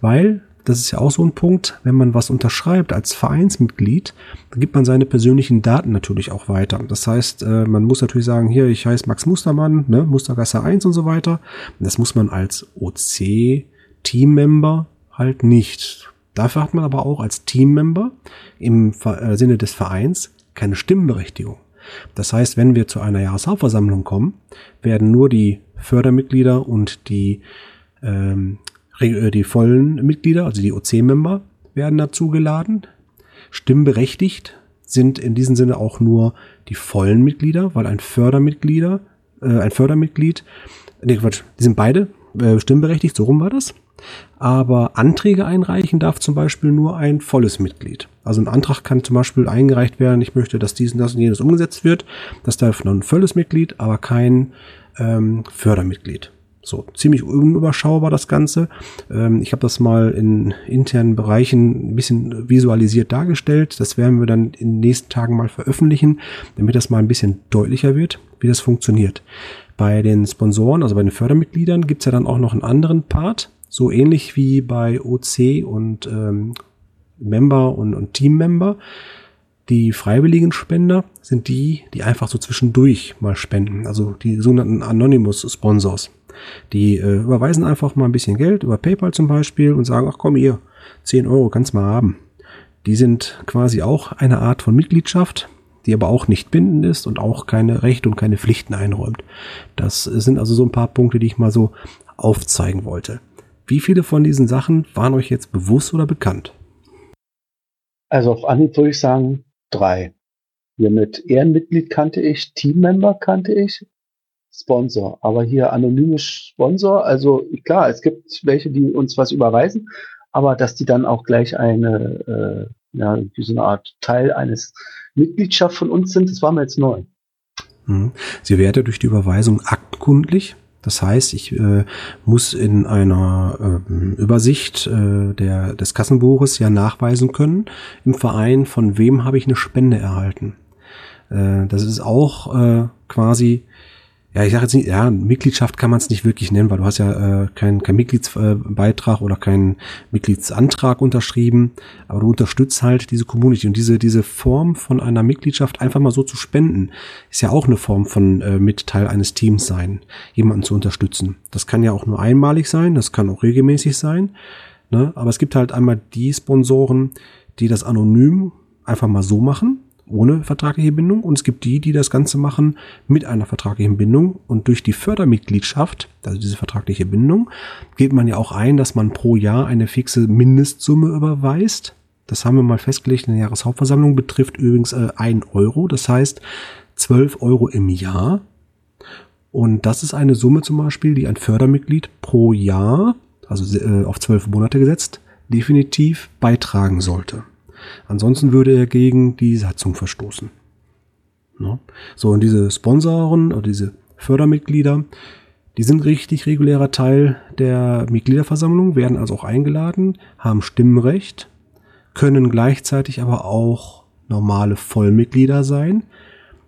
B: weil das ist ja auch so ein Punkt, wenn man was unterschreibt als Vereinsmitglied, dann gibt man seine persönlichen Daten natürlich auch weiter. Das heißt, äh, man muss natürlich sagen, hier, ich heiße Max Mustermann, ne, Mustergasse 1 und so weiter. Das muss man als OC-Teammember halt nicht. Dafür hat man aber auch als Teammember im äh, Sinne des Vereins keine Stimmberechtigung. Das heißt, wenn wir zu einer Jahreshauptversammlung kommen, werden nur die Fördermitglieder und die ähm, äh, die vollen Mitglieder, also die OC-Member, werden dazu geladen. Stimmberechtigt sind in diesem Sinne auch nur die vollen Mitglieder, weil ein Fördermitglieder, äh, ein Fördermitglied, nee, Quatsch, die sind beide äh, stimmberechtigt, so rum war das. Aber Anträge einreichen darf zum Beispiel nur ein volles Mitglied. Also ein Antrag kann zum Beispiel eingereicht werden, ich möchte, dass dies und das und jenes umgesetzt wird. Das darf nur ein volles Mitglied, aber kein ähm, Fördermitglied. So ziemlich unüberschaubar das Ganze. Ähm, ich habe das mal in internen Bereichen ein bisschen visualisiert dargestellt. Das werden wir dann in den nächsten Tagen mal veröffentlichen, damit das mal ein bisschen deutlicher wird, wie das funktioniert. Bei den Sponsoren, also bei den Fördermitgliedern, gibt's ja dann auch noch einen anderen Part, so ähnlich wie bei OC und ähm, Member und, und Team-Member. Die freiwilligen Spender sind die, die einfach so zwischendurch mal spenden, also die sogenannten Anonymous Sponsors. Die äh, überweisen einfach mal ein bisschen Geld über PayPal zum Beispiel und sagen, ach komm hier, 10 Euro kannst mal haben. Die sind quasi auch eine Art von Mitgliedschaft, die aber auch nicht bindend ist und auch keine Rechte und keine Pflichten einräumt. Das sind also so ein paar Punkte, die ich mal so aufzeigen wollte. Wie viele von diesen Sachen waren euch jetzt bewusst oder bekannt?
A: Also auf Anhieb würde ich sagen drei. Hier mit Ehrenmitglied kannte ich, Teammember kannte ich, Sponsor. Aber hier anonyme Sponsor, also klar, es gibt welche, die uns was überweisen, aber dass die dann auch gleich eine, äh, ja, so eine Art Teil eines Mitgliedschaft von uns sind, das war mir jetzt neu.
B: Hm. Sie werde durch die Überweisung aktkundlich. Das heißt, ich äh, muss in einer äh, Übersicht äh, der, des Kassenbuches ja nachweisen können im Verein, von wem habe ich eine Spende erhalten. Äh, das ist auch äh, quasi ja, ich sage jetzt nicht, ja, Mitgliedschaft kann man es nicht wirklich nennen, weil du hast ja äh, keinen kein Mitgliedsbeitrag oder keinen Mitgliedsantrag unterschrieben, aber du unterstützt halt diese Community und diese diese Form von einer Mitgliedschaft einfach mal so zu spenden, ist ja auch eine Form von äh, mit Teil eines Teams sein, jemanden zu unterstützen. Das kann ja auch nur einmalig sein, das kann auch regelmäßig sein, ne? aber es gibt halt einmal die Sponsoren, die das anonym einfach mal so machen ohne vertragliche Bindung und es gibt die, die das Ganze machen mit einer vertraglichen Bindung und durch die Fördermitgliedschaft, also diese vertragliche Bindung, geht man ja auch ein, dass man pro Jahr eine fixe Mindestsumme überweist. Das haben wir mal festgelegt in der Jahreshauptversammlung, betrifft übrigens äh, 1 Euro, das heißt 12 Euro im Jahr. Und das ist eine Summe zum Beispiel, die ein Fördermitglied pro Jahr, also äh, auf 12 Monate gesetzt, definitiv beitragen sollte. Ansonsten würde er gegen die Satzung verstoßen. No? So, und diese Sponsoren oder diese Fördermitglieder, die sind richtig regulärer Teil der Mitgliederversammlung, werden also auch eingeladen, haben Stimmrecht, können gleichzeitig aber auch normale Vollmitglieder sein,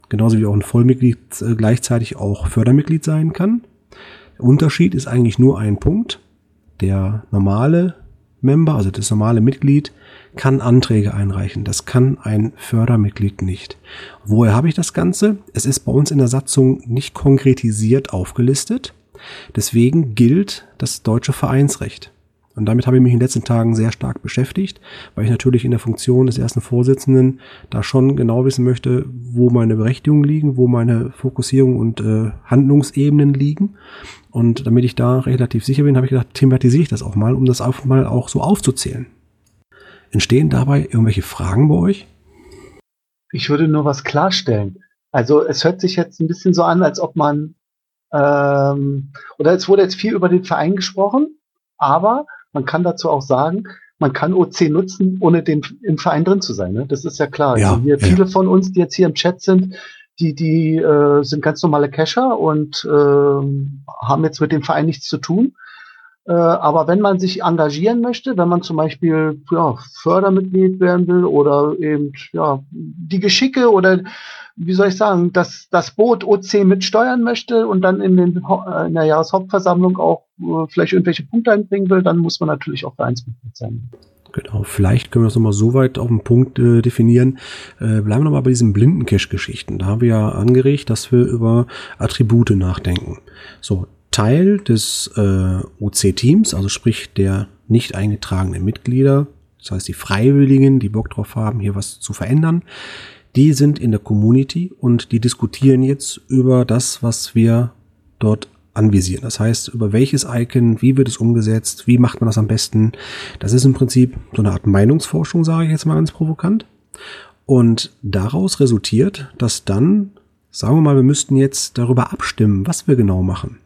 B: genauso wie auch ein Vollmitglied äh, gleichzeitig auch Fördermitglied sein kann. Der Unterschied ist eigentlich nur ein Punkt. Der normale Member, also das normale Mitglied, kann Anträge einreichen. Das kann ein Fördermitglied nicht. Woher habe ich das Ganze? Es ist bei uns in der Satzung nicht konkretisiert aufgelistet. Deswegen gilt das deutsche Vereinsrecht. Und damit habe ich mich in den letzten Tagen sehr stark beschäftigt, weil ich natürlich in der Funktion des ersten Vorsitzenden da schon genau wissen möchte, wo meine Berechtigungen liegen, wo meine Fokussierung und äh, Handlungsebenen liegen. Und damit ich da relativ sicher bin, habe ich gedacht, thematisiere ich das auch mal, um das auch mal auch so aufzuzählen. Entstehen dabei irgendwelche Fragen bei euch?
A: Ich würde nur was klarstellen. Also es hört sich jetzt ein bisschen so an, als ob man ähm, oder es wurde jetzt viel über den Verein gesprochen, aber man kann dazu auch sagen, man kann OC nutzen, ohne den, im Verein drin zu sein. Ne? Das ist ja klar. Ja, also hier, ja. Viele von uns, die jetzt hier im Chat sind, die, die äh, sind ganz normale Cacher und äh, haben jetzt mit dem Verein nichts zu tun. Äh, aber wenn man sich engagieren möchte, wenn man zum Beispiel ja, Fördermitglied werden will oder eben ja, die Geschicke oder wie soll ich sagen, dass das Boot OC mitsteuern möchte und dann in, den, in der Jahreshauptversammlung auch äh, vielleicht irgendwelche Punkte einbringen will, dann muss man natürlich auch Vereinsmitglied sein.
B: Genau, vielleicht können wir das nochmal so weit auf den Punkt äh, definieren. Äh, bleiben wir nochmal bei diesen blinden Cache-Geschichten. Da haben wir ja angeregt, dass wir über Attribute nachdenken. So, Teil des äh, OC-Teams, also sprich der nicht eingetragenen Mitglieder, das heißt die Freiwilligen, die Bock drauf haben, hier was zu verändern, die sind in der Community und die diskutieren jetzt über das, was wir dort anvisieren. Das heißt, über welches Icon, wie wird es umgesetzt, wie macht man das am besten. Das ist im Prinzip so eine Art Meinungsforschung, sage ich jetzt mal ganz provokant. Und daraus resultiert, dass dann, sagen wir mal, wir müssten jetzt darüber abstimmen, was wir genau machen.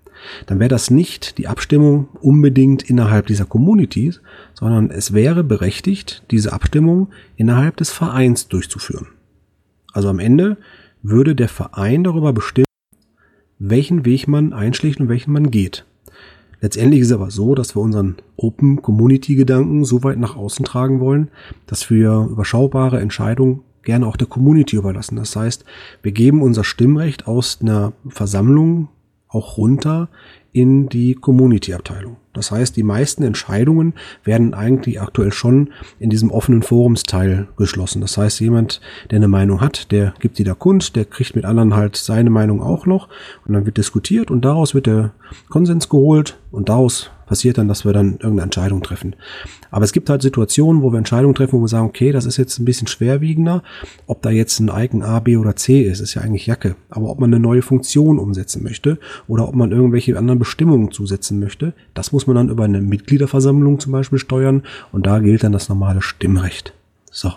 B: Dann wäre das nicht die Abstimmung unbedingt innerhalb dieser Communities, sondern es wäre berechtigt, diese Abstimmung innerhalb des Vereins durchzuführen. Also am Ende würde der Verein darüber bestimmen, welchen Weg man einschlägt und welchen man geht. Letztendlich ist es aber so, dass wir unseren Open Community Gedanken so weit nach außen tragen wollen, dass wir überschaubare Entscheidungen gerne auch der Community überlassen. Das heißt, wir geben unser Stimmrecht aus einer Versammlung auch runter in die Community-Abteilung. Das heißt, die meisten Entscheidungen werden eigentlich aktuell schon in diesem offenen Forumsteil geschlossen. Das heißt, jemand, der eine Meinung hat, der gibt die da kund, der kriegt mit anderen halt seine Meinung auch noch und dann wird diskutiert und daraus wird der Konsens geholt und daraus passiert dann, dass wir dann irgendeine Entscheidung treffen. Aber es gibt halt Situationen, wo wir Entscheidungen treffen, wo wir sagen, okay, das ist jetzt ein bisschen schwerwiegender. Ob da jetzt ein Icon A, B oder C ist, ist ja eigentlich Jacke. Aber ob man eine neue Funktion umsetzen möchte oder ob man irgendwelche anderen Bestimmungen zusetzen möchte, das muss man dann über eine Mitgliederversammlung zum Beispiel steuern und da gilt dann das normale Stimmrecht. So.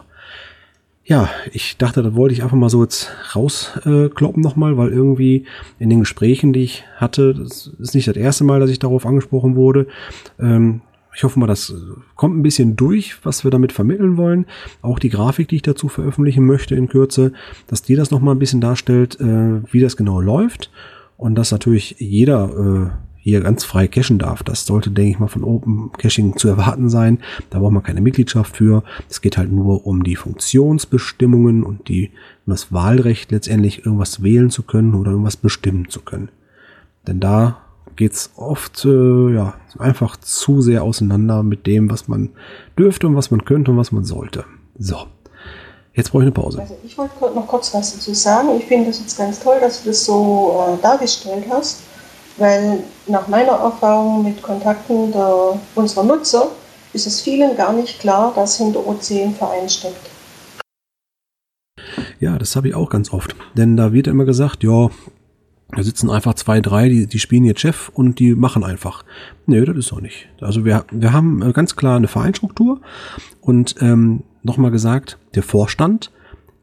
B: Ja, ich dachte, da wollte ich einfach mal so jetzt rauskloppen äh, nochmal, weil irgendwie in den Gesprächen, die ich hatte, das ist nicht das erste Mal, dass ich darauf angesprochen wurde. Ähm, ich hoffe mal, das kommt ein bisschen durch, was wir damit vermitteln wollen. Auch die Grafik, die ich dazu veröffentlichen möchte in Kürze, dass die das nochmal ein bisschen darstellt, äh, wie das genau läuft. Und dass natürlich jeder äh, hier ganz frei cachen darf. Das sollte, denke ich mal, von Open Caching zu erwarten sein. Da braucht man keine Mitgliedschaft für. Es geht halt nur um die Funktionsbestimmungen und die, um das Wahlrecht letztendlich irgendwas wählen zu können oder irgendwas bestimmen zu können. Denn da geht's oft äh, ja einfach zu sehr auseinander mit dem, was man dürfte und was man könnte und was man sollte. So. Jetzt brauche ich eine Pause.
C: Also ich wollte noch kurz was dazu sagen. Ich finde das jetzt ganz toll, dass du das so äh, dargestellt hast weil nach meiner Erfahrung mit Kontakten der, unserer Nutzer ist es vielen gar nicht klar, dass hinter OC ein Verein steckt.
B: Ja, das habe ich auch ganz oft. Denn da wird immer gesagt, ja, da sitzen einfach zwei, drei, die, die spielen jetzt Chef und die machen einfach. Nö, das ist so nicht. Also wir, wir haben ganz klar eine Vereinsstruktur und ähm, nochmal gesagt, der Vorstand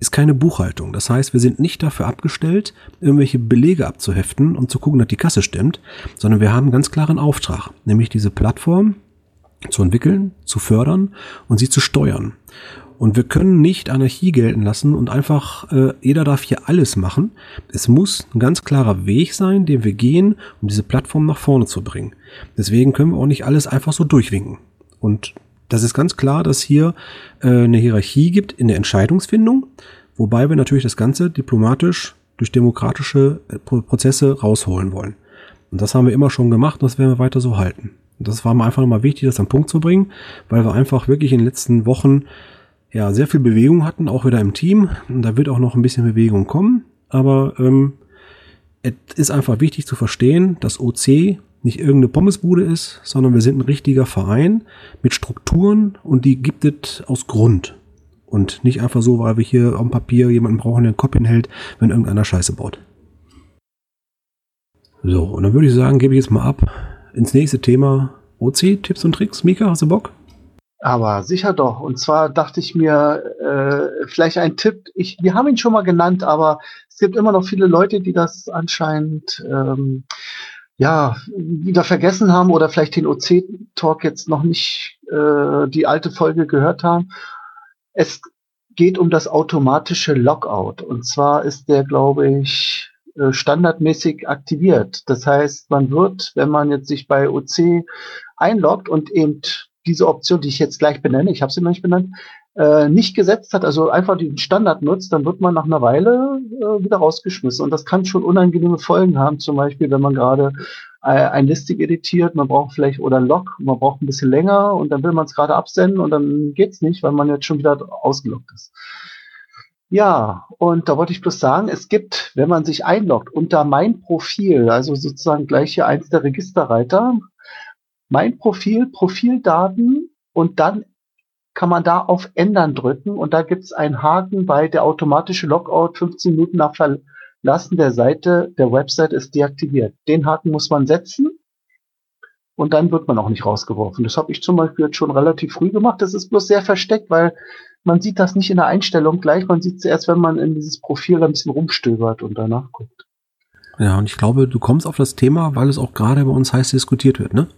B: ist keine Buchhaltung. Das heißt, wir sind nicht dafür abgestellt, irgendwelche Belege abzuheften und zu gucken, dass die Kasse stimmt, sondern wir haben einen ganz klaren Auftrag, nämlich diese Plattform zu entwickeln, zu fördern und sie zu steuern. Und wir können nicht Anarchie gelten lassen und einfach, äh, jeder darf hier alles machen. Es muss ein ganz klarer Weg sein, den wir gehen, um diese Plattform nach vorne zu bringen. Deswegen können wir auch nicht alles einfach so durchwinken. Und das ist ganz klar, dass hier äh, eine Hierarchie gibt in der Entscheidungsfindung, wobei wir natürlich das Ganze diplomatisch durch demokratische äh, Prozesse rausholen wollen. Und das haben wir immer schon gemacht und das werden wir weiter so halten. Das war mir einfach nochmal wichtig, das am Punkt zu bringen, weil wir einfach wirklich in den letzten Wochen ja sehr viel Bewegung hatten, auch wieder im Team. Und da wird auch noch ein bisschen Bewegung kommen. Aber ähm, es ist einfach wichtig zu verstehen, dass OC nicht irgendeine Pommesbude ist, sondern wir sind ein richtiger Verein mit Strukturen und die gibt es aus Grund. Und nicht einfach so, weil wir hier am Papier jemanden brauchen, der einen Kopf hinhält, wenn irgendeiner Scheiße baut. So, und dann würde ich sagen, gebe ich jetzt mal ab ins nächste Thema. OC, Tipps und Tricks. Mika, hast du Bock?
A: Aber sicher doch. Und zwar dachte ich mir, äh, vielleicht ein Tipp. Ich, wir haben ihn schon mal genannt, aber es gibt immer noch viele Leute, die das anscheinend ähm, ja wieder vergessen haben oder vielleicht den OC-Talk jetzt noch nicht äh, die alte Folge gehört haben. Es geht um das automatische Lockout. Und zwar ist der, glaube ich, äh, standardmäßig aktiviert. Das heißt, man wird, wenn man jetzt sich bei OC einloggt und eben diese Option, die ich jetzt gleich benenne, ich habe sie noch nicht benannt, äh, nicht gesetzt hat, also einfach den Standard nutzt, dann wird man nach einer Weile äh, wieder rausgeschmissen. Und das kann schon unangenehme Folgen haben, zum Beispiel, wenn man gerade äh, ein Listing editiert, man braucht vielleicht oder ein Log, man braucht ein bisschen länger und dann will man es gerade absenden und dann geht's nicht, weil man jetzt schon wieder ausgeloggt ist. Ja, und da wollte ich bloß sagen, es gibt, wenn man sich einloggt unter mein Profil, also sozusagen gleich hier eins der Registerreiter, mein Profil, Profildaten und dann kann man da auf Ändern drücken und da gibt es einen Haken bei der automatische Logout 15 Minuten nach Verlassen der Seite, der Website ist deaktiviert. Den Haken muss man setzen und dann wird man auch nicht rausgeworfen. Das habe ich zum Beispiel jetzt schon relativ früh gemacht. Das ist bloß sehr versteckt, weil man sieht das nicht in der Einstellung gleich. Man sieht es erst, wenn man in dieses Profil ein bisschen rumstöbert und danach guckt.
B: Ja, und ich glaube, du kommst auf das Thema, weil es auch gerade bei uns heiß diskutiert wird, ne?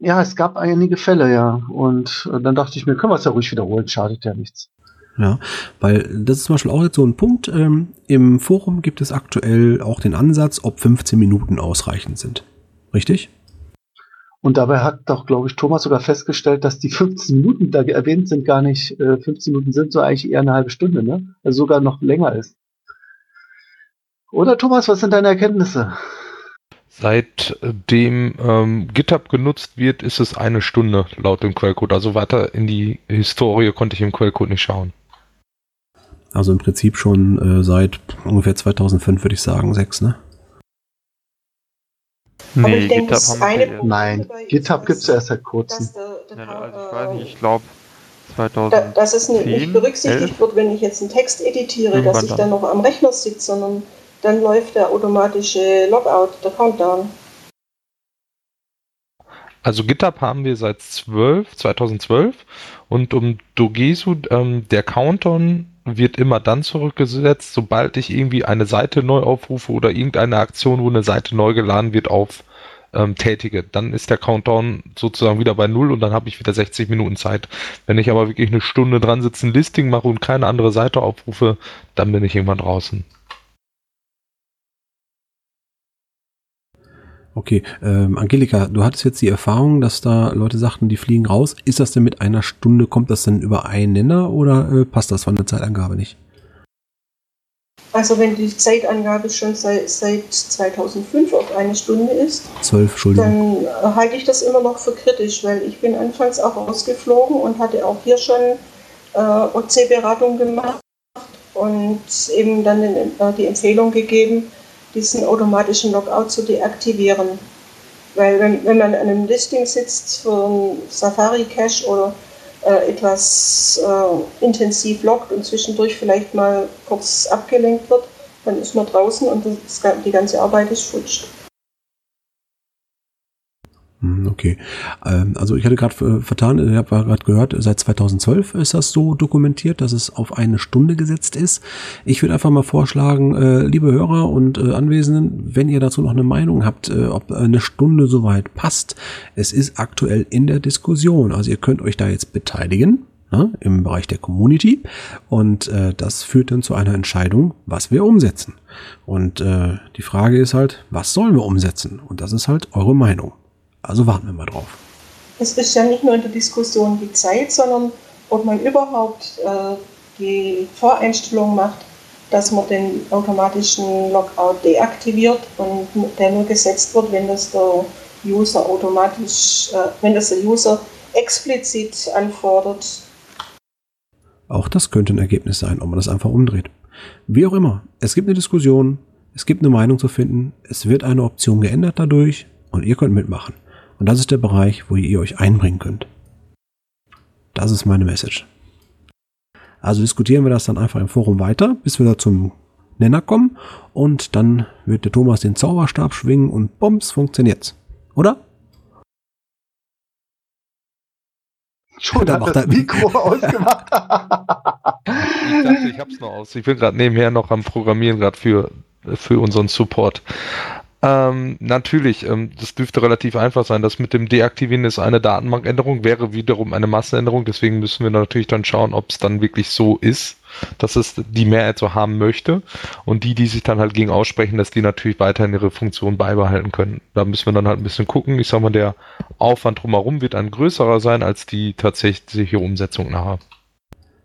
A: Ja, es gab einige Fälle, ja. Und äh, dann dachte ich mir, können wir es ja ruhig wiederholen, schadet ja nichts.
B: Ja, weil das ist zum Beispiel auch jetzt so ein Punkt. Ähm, Im Forum gibt es aktuell auch den Ansatz, ob 15 Minuten ausreichend sind. Richtig?
A: Und dabei hat doch, glaube ich, Thomas sogar festgestellt, dass die 15 Minuten, die da erwähnt sind, gar nicht äh, 15 Minuten sind, so eigentlich eher eine halbe Stunde, ne? Also sogar noch länger ist. Oder Thomas, was sind deine Erkenntnisse?
D: Seitdem ähm, GitHub genutzt wird, ist es eine Stunde laut dem Quellcode. Also weiter in die Historie konnte ich im Quellcode nicht schauen.
B: Also im Prinzip schon äh, seit ungefähr 2005 würde ich sagen, sechs, ne?
A: Nee, denke, GitHub haben wir Nein, GitHub gibt es erst seit kurzem.
I: Der, der ja, also ich weiß nicht, ich glaube 2010,
C: Dass es nicht berücksichtigt 11? wird, wenn ich jetzt einen Text editiere, Irgendwann dass ich dann noch am Rechner sitze, sondern dann läuft der automatische Logout, der Countdown.
D: Also GitHub haben wir seit 12, 2012 und um Dogesu, ähm, der Countdown wird immer dann zurückgesetzt, sobald ich irgendwie eine Seite neu aufrufe oder irgendeine Aktion, wo eine Seite neu geladen wird, auf ähm, tätige. Dann ist der Countdown sozusagen wieder bei Null und dann habe ich wieder 60 Minuten Zeit. Wenn ich aber wirklich eine Stunde dran sitze, ein Listing mache und keine andere Seite aufrufe, dann bin ich irgendwann draußen.
B: Okay, ähm, Angelika, du hattest jetzt die Erfahrung, dass da Leute sagten, die fliegen raus. Ist das denn mit einer Stunde, kommt das denn über einen Nenner oder äh, passt das von der Zeitangabe nicht?
C: Also wenn die Zeitangabe schon seit, seit 2005 auf eine Stunde ist,
B: 12, Entschuldigung.
C: dann halte ich das immer noch für kritisch, weil ich bin anfangs auch rausgeflogen und hatte auch hier schon äh, OC-Beratung gemacht und eben dann den, äh, die Empfehlung gegeben, diesen automatischen Logout zu deaktivieren. Weil wenn, wenn man an einem Listing sitzt für einen Safari-Cache oder äh, etwas äh, intensiv loggt und zwischendurch vielleicht mal kurz abgelenkt wird, dann ist man draußen und das, die ganze Arbeit ist futsch.
B: Hm, okay. Ähm, also ich hatte gerade äh, vertan, ich habe gerade gehört, seit 2012 ist das so dokumentiert, dass es auf eine Stunde gesetzt ist. Ich würde einfach mal vorschlagen, äh, liebe Hörer und äh, Anwesenden, wenn ihr dazu noch eine Meinung habt, ob eine Stunde soweit passt, es ist aktuell in der Diskussion. Also ihr könnt euch da jetzt beteiligen. Ne, im Bereich der Community und äh, das führt dann zu einer Entscheidung, was wir umsetzen. Und äh, die Frage ist halt, was sollen wir umsetzen? Und das ist halt eure Meinung. Also warten wir mal drauf.
C: Es ist ja nicht nur in der Diskussion die Zeit, sondern ob man überhaupt äh, die Voreinstellung macht, dass man den automatischen Logout deaktiviert und der nur gesetzt wird, wenn das der User automatisch, äh, wenn das der User explizit anfordert.
B: Auch das könnte ein Ergebnis sein, ob man das einfach umdreht. Wie auch immer, es gibt eine Diskussion, es gibt eine Meinung zu finden, es wird eine Option geändert dadurch und ihr könnt mitmachen. Und das ist der Bereich, wo ihr euch einbringen könnt. Das ist meine Message. Also diskutieren wir das dann einfach im Forum weiter, bis wir da zum Nenner kommen. Und dann wird der Thomas den Zauberstab schwingen und Bombs funktioniert's. Oder?
A: Schon da hat das Mikro ausgemacht.
D: ich dachte, ich hab's noch aus. Ich bin gerade nebenher noch am Programmieren, gerade für, für unseren Support. Ähm, natürlich, ähm, das dürfte relativ einfach sein. Das mit dem Deaktivieren ist eine Datenbankänderung, wäre wiederum eine Massenänderung. Deswegen müssen wir natürlich dann schauen, ob es dann wirklich so ist, dass es die Mehrheit so haben möchte. Und die, die sich dann halt gegen aussprechen, dass die natürlich weiterhin ihre Funktion beibehalten können. Da müssen wir dann halt ein bisschen gucken. Ich sag mal, der Aufwand drumherum wird ein größerer sein als die tatsächliche Umsetzung nachher.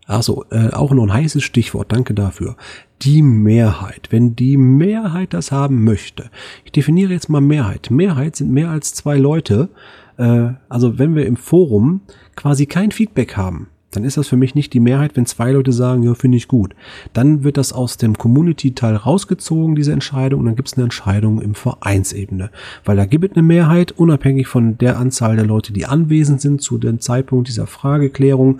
B: Also äh, auch noch ein heißes Stichwort, danke dafür. Die Mehrheit. Wenn die Mehrheit das haben möchte. Ich definiere jetzt mal Mehrheit. Mehrheit sind mehr als zwei Leute. Äh, also wenn wir im Forum quasi kein Feedback haben, dann ist das für mich nicht die Mehrheit, wenn zwei Leute sagen, ja, finde ich gut. Dann wird das aus dem Community-Teil rausgezogen, diese Entscheidung, und dann gibt es eine Entscheidung im Vereinsebene. Weil da gibt es eine Mehrheit, unabhängig von der Anzahl der Leute, die anwesend sind zu dem Zeitpunkt dieser Frageklärung.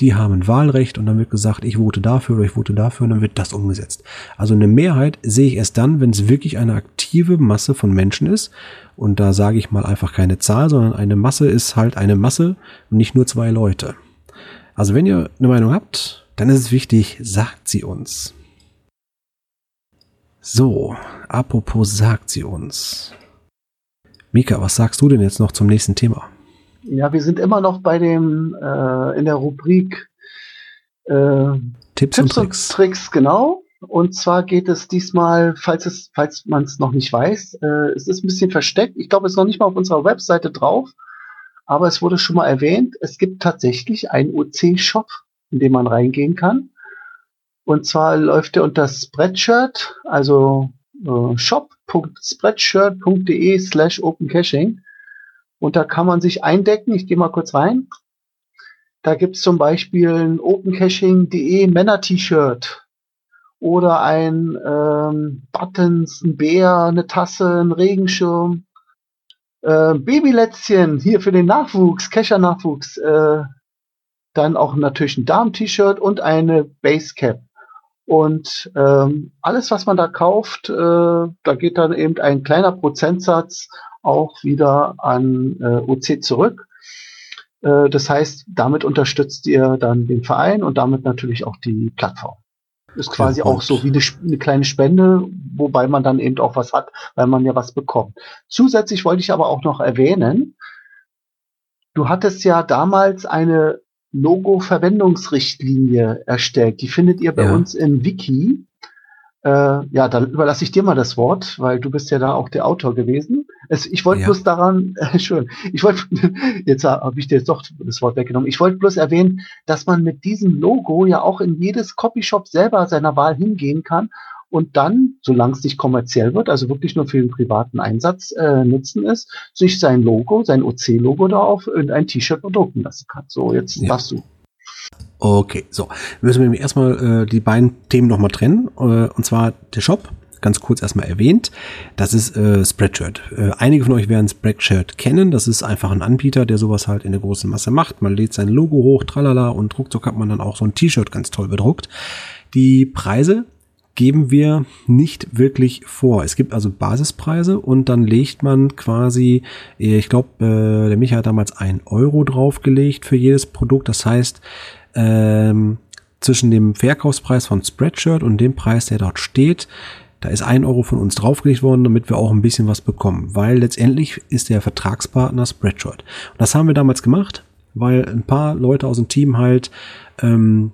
B: Die haben ein Wahlrecht und dann wird gesagt, ich vote dafür oder ich vote dafür und dann wird das umgesetzt. Also eine Mehrheit sehe ich erst dann, wenn es wirklich eine aktive Masse von Menschen ist. Und da sage ich mal einfach keine Zahl, sondern eine Masse ist halt eine Masse und nicht nur zwei Leute. Also wenn ihr eine Meinung habt, dann ist es wichtig, sagt sie uns. So, apropos sagt sie uns. Mika, was sagst du denn jetzt noch zum nächsten Thema?
A: Ja, wir sind immer noch bei dem äh, in der Rubrik äh, Tipps, Tipps und, Tricks. und, Tricks. genau. Und zwar geht es diesmal, falls es, falls man es noch nicht weiß, äh, es ist ein bisschen versteckt. Ich glaube, es ist noch nicht mal auf unserer Webseite drauf. Aber es wurde schon mal erwähnt, es gibt tatsächlich einen OC-Shop, in den man reingehen kann. Und zwar läuft der unter Spreadshirt, also äh, shop.spreadshirt.de slash opencaching. Und da kann man sich eindecken. Ich gehe mal kurz rein. Da gibt es zum Beispiel ein opencaching.de Männer-T-Shirt oder ein ähm, Buttons, ein Bär, eine Tasse, ein Regenschirm, äh, Babylätzchen hier für den Nachwuchs, Kescher-Nachwuchs. Äh, dann auch natürlich ein Darm-T-Shirt und eine Basecap. Und ähm, alles, was man da kauft, äh, da geht dann eben ein kleiner Prozentsatz auch wieder an äh, OC zurück. Äh, das heißt, damit unterstützt ihr dann den Verein und damit natürlich auch die Plattform. Ist quasi ja, auch so wie eine, eine, kleine Spende, wobei man dann eben auch was hat, weil man ja was bekommt. Zusätzlich wollte ich aber auch noch erwähnen, du hattest ja damals eine Logo-Verwendungsrichtlinie erstellt. Die findet ihr bei ja. uns im Wiki. Äh, ja, dann überlasse ich dir mal das Wort, weil du bist ja da auch der Autor gewesen. Es, ich wollte ja. bloß daran, äh, schön, ich wollte, jetzt habe ich dir jetzt doch das Wort weggenommen. Ich wollte bloß erwähnen, dass man mit diesem Logo ja auch in jedes Copyshop selber seiner Wahl hingehen kann und dann, solange es nicht kommerziell wird, also wirklich nur für den privaten Einsatz äh, nutzen ist, sich sein Logo, sein OC-Logo da auf irgendein T-Shirt bedrucken lassen kann. So, jetzt ja. darfst du.
B: Okay, so. Müssen wir erstmal äh, die beiden Themen nochmal trennen. Äh, und zwar der Shop, ganz kurz erstmal erwähnt. Das ist äh, Spreadshirt. Äh, einige von euch werden Spreadshirt kennen. Das ist einfach ein Anbieter, der sowas halt in der großen Masse macht. Man lädt sein Logo hoch, tralala, und ruckzuck hat man dann auch so ein T-Shirt ganz toll bedruckt. Die Preise geben wir nicht wirklich vor. Es gibt also Basispreise und dann legt man quasi, ich glaube, äh, der Micha hat damals ein Euro draufgelegt für jedes Produkt. Das heißt, ähm, zwischen dem Verkaufspreis von Spreadshirt und dem Preis, der dort steht, da ist ein Euro von uns draufgelegt worden, damit wir auch ein bisschen was bekommen, weil letztendlich ist der Vertragspartner Spreadshirt. Und das haben wir damals gemacht, weil ein paar Leute aus dem Team halt ähm,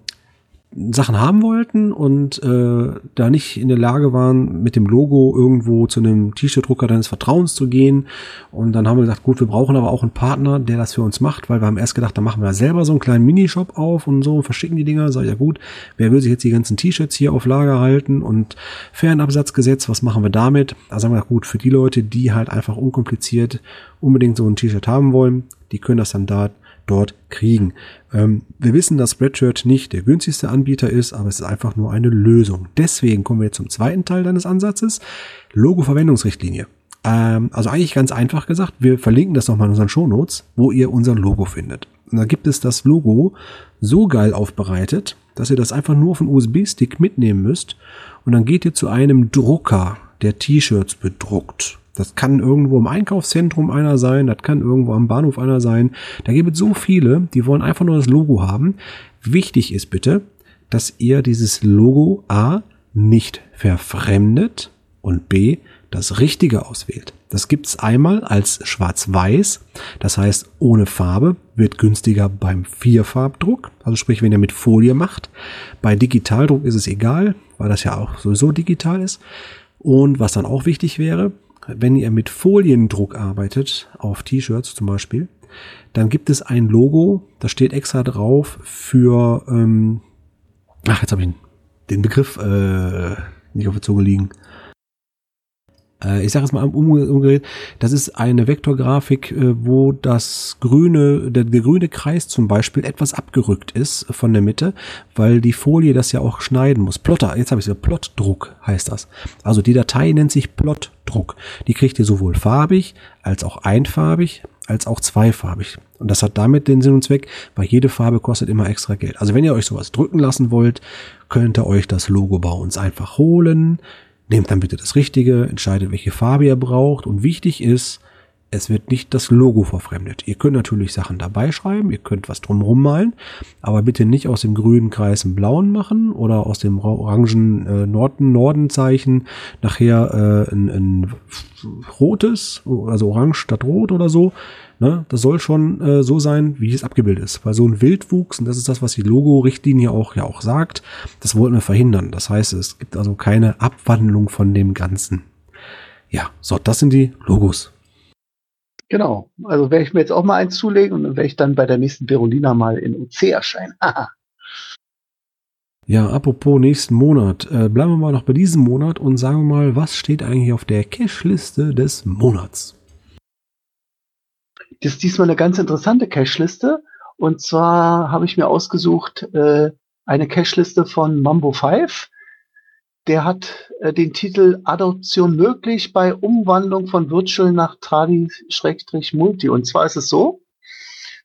B: Sachen haben wollten und äh, da nicht in der Lage waren, mit dem Logo irgendwo zu einem T-Shirt-Drucker deines Vertrauens zu gehen. Und dann haben wir gesagt, gut, wir brauchen aber auch einen Partner, der das für uns macht, weil wir haben erst gedacht, da machen wir selber so einen kleinen Minishop auf und so und verschicken die Dinger. Sag ich, ja gut, wer will sich jetzt die ganzen T-Shirts hier auf Lager halten und Fernabsatzgesetz, was machen wir damit? Also haben wir gesagt, gut, für die Leute, die halt einfach unkompliziert unbedingt so ein T-Shirt haben wollen, die können das dann da dort kriegen. Ähm, wir wissen, dass Spreadshirt nicht der günstigste Anbieter ist, aber es ist einfach nur eine Lösung. Deswegen kommen wir zum zweiten Teil deines Ansatzes. Logo-Verwendungsrichtlinie. Ähm, also eigentlich ganz einfach gesagt, wir verlinken das nochmal in unseren Shownotes, wo ihr unser Logo findet. Und da gibt es das Logo so geil aufbereitet, dass ihr das einfach nur auf einen USB-Stick mitnehmen müsst. Und dann geht ihr zu einem Drucker, der T-Shirts bedruckt. Das kann irgendwo im Einkaufszentrum einer sein, das kann irgendwo am Bahnhof einer sein. Da gibt es so viele, die wollen einfach nur das Logo haben. Wichtig ist bitte, dass ihr dieses Logo A nicht verfremdet und B das Richtige auswählt. Das gibt's einmal als schwarz-weiß, das heißt ohne Farbe, wird günstiger beim Vierfarbdruck, also sprich wenn ihr mit Folie macht. Bei Digitaldruck ist es egal, weil das ja auch sowieso digital ist. Und was dann auch wichtig wäre, wenn ihr mit Foliendruck arbeitet, auf T-Shirts zum Beispiel, dann gibt es ein Logo, da steht extra drauf für, ähm, ach, jetzt habe ich den Begriff äh, nicht auf der Zunge liegen ich sage es mal umgedreht, das ist eine Vektorgrafik, äh, wo das grüne, der, der grüne Kreis zum Beispiel etwas abgerückt ist von der Mitte, weil die Folie das ja auch schneiden muss. Plotter, jetzt habe ich es, Plotdruck heißt das. Also die Datei nennt sich Plotdruck. Die kriegt ihr sowohl farbig als auch einfarbig als auch zweifarbig. Und das hat damit den Sinn und Zweck, weil jede Farbe kostet immer extra Geld. Also wenn ihr euch sowas drücken lassen wollt, könnt ihr euch das Logo bei uns einfach holen Nehmt dann bitte das Richtige, entscheidet, welche Farbe ihr braucht. Und wichtig ist, es wird nicht das Logo verfremdet. Ihr könnt natürlich Sachen dabei schreiben, ihr könnt was drumherum malen, aber bitte nicht aus dem grünen Kreis einen blauen machen oder aus dem orangen äh, Norden Nordenzeichen nachher äh, ein, ein rotes, also orange statt rot oder so. Ne? Das soll schon äh, so sein, wie es abgebildet ist. Weil so ein Wildwuchs, und das ist das, was die Logo-Richtlinie auch ja auch sagt, das wollten wir verhindern. Das heißt, es gibt also keine Abwandlung von dem Ganzen. Ja, so, das sind die Logos.
A: Genau. Also werde ich mir jetzt auch mal eins zulegen und dann werde ich dann bei der nächsten Berolina mal in UC erscheinen.
B: ja, apropos nächsten Monat. Äh, bleiben wir mal noch bei diesem Monat und sagen wir mal, was steht eigentlich auf der Cache-Liste des Monats?
A: Das ist diesmal eine ganz interessante Cache-Liste. Und zwar habe ich mir ausgesucht äh, eine Cache-Liste von Mambo 5. Der hat äh, den Titel Adoption möglich bei Umwandlung von Virtual nach Tradi-Multi. Und zwar ist es so,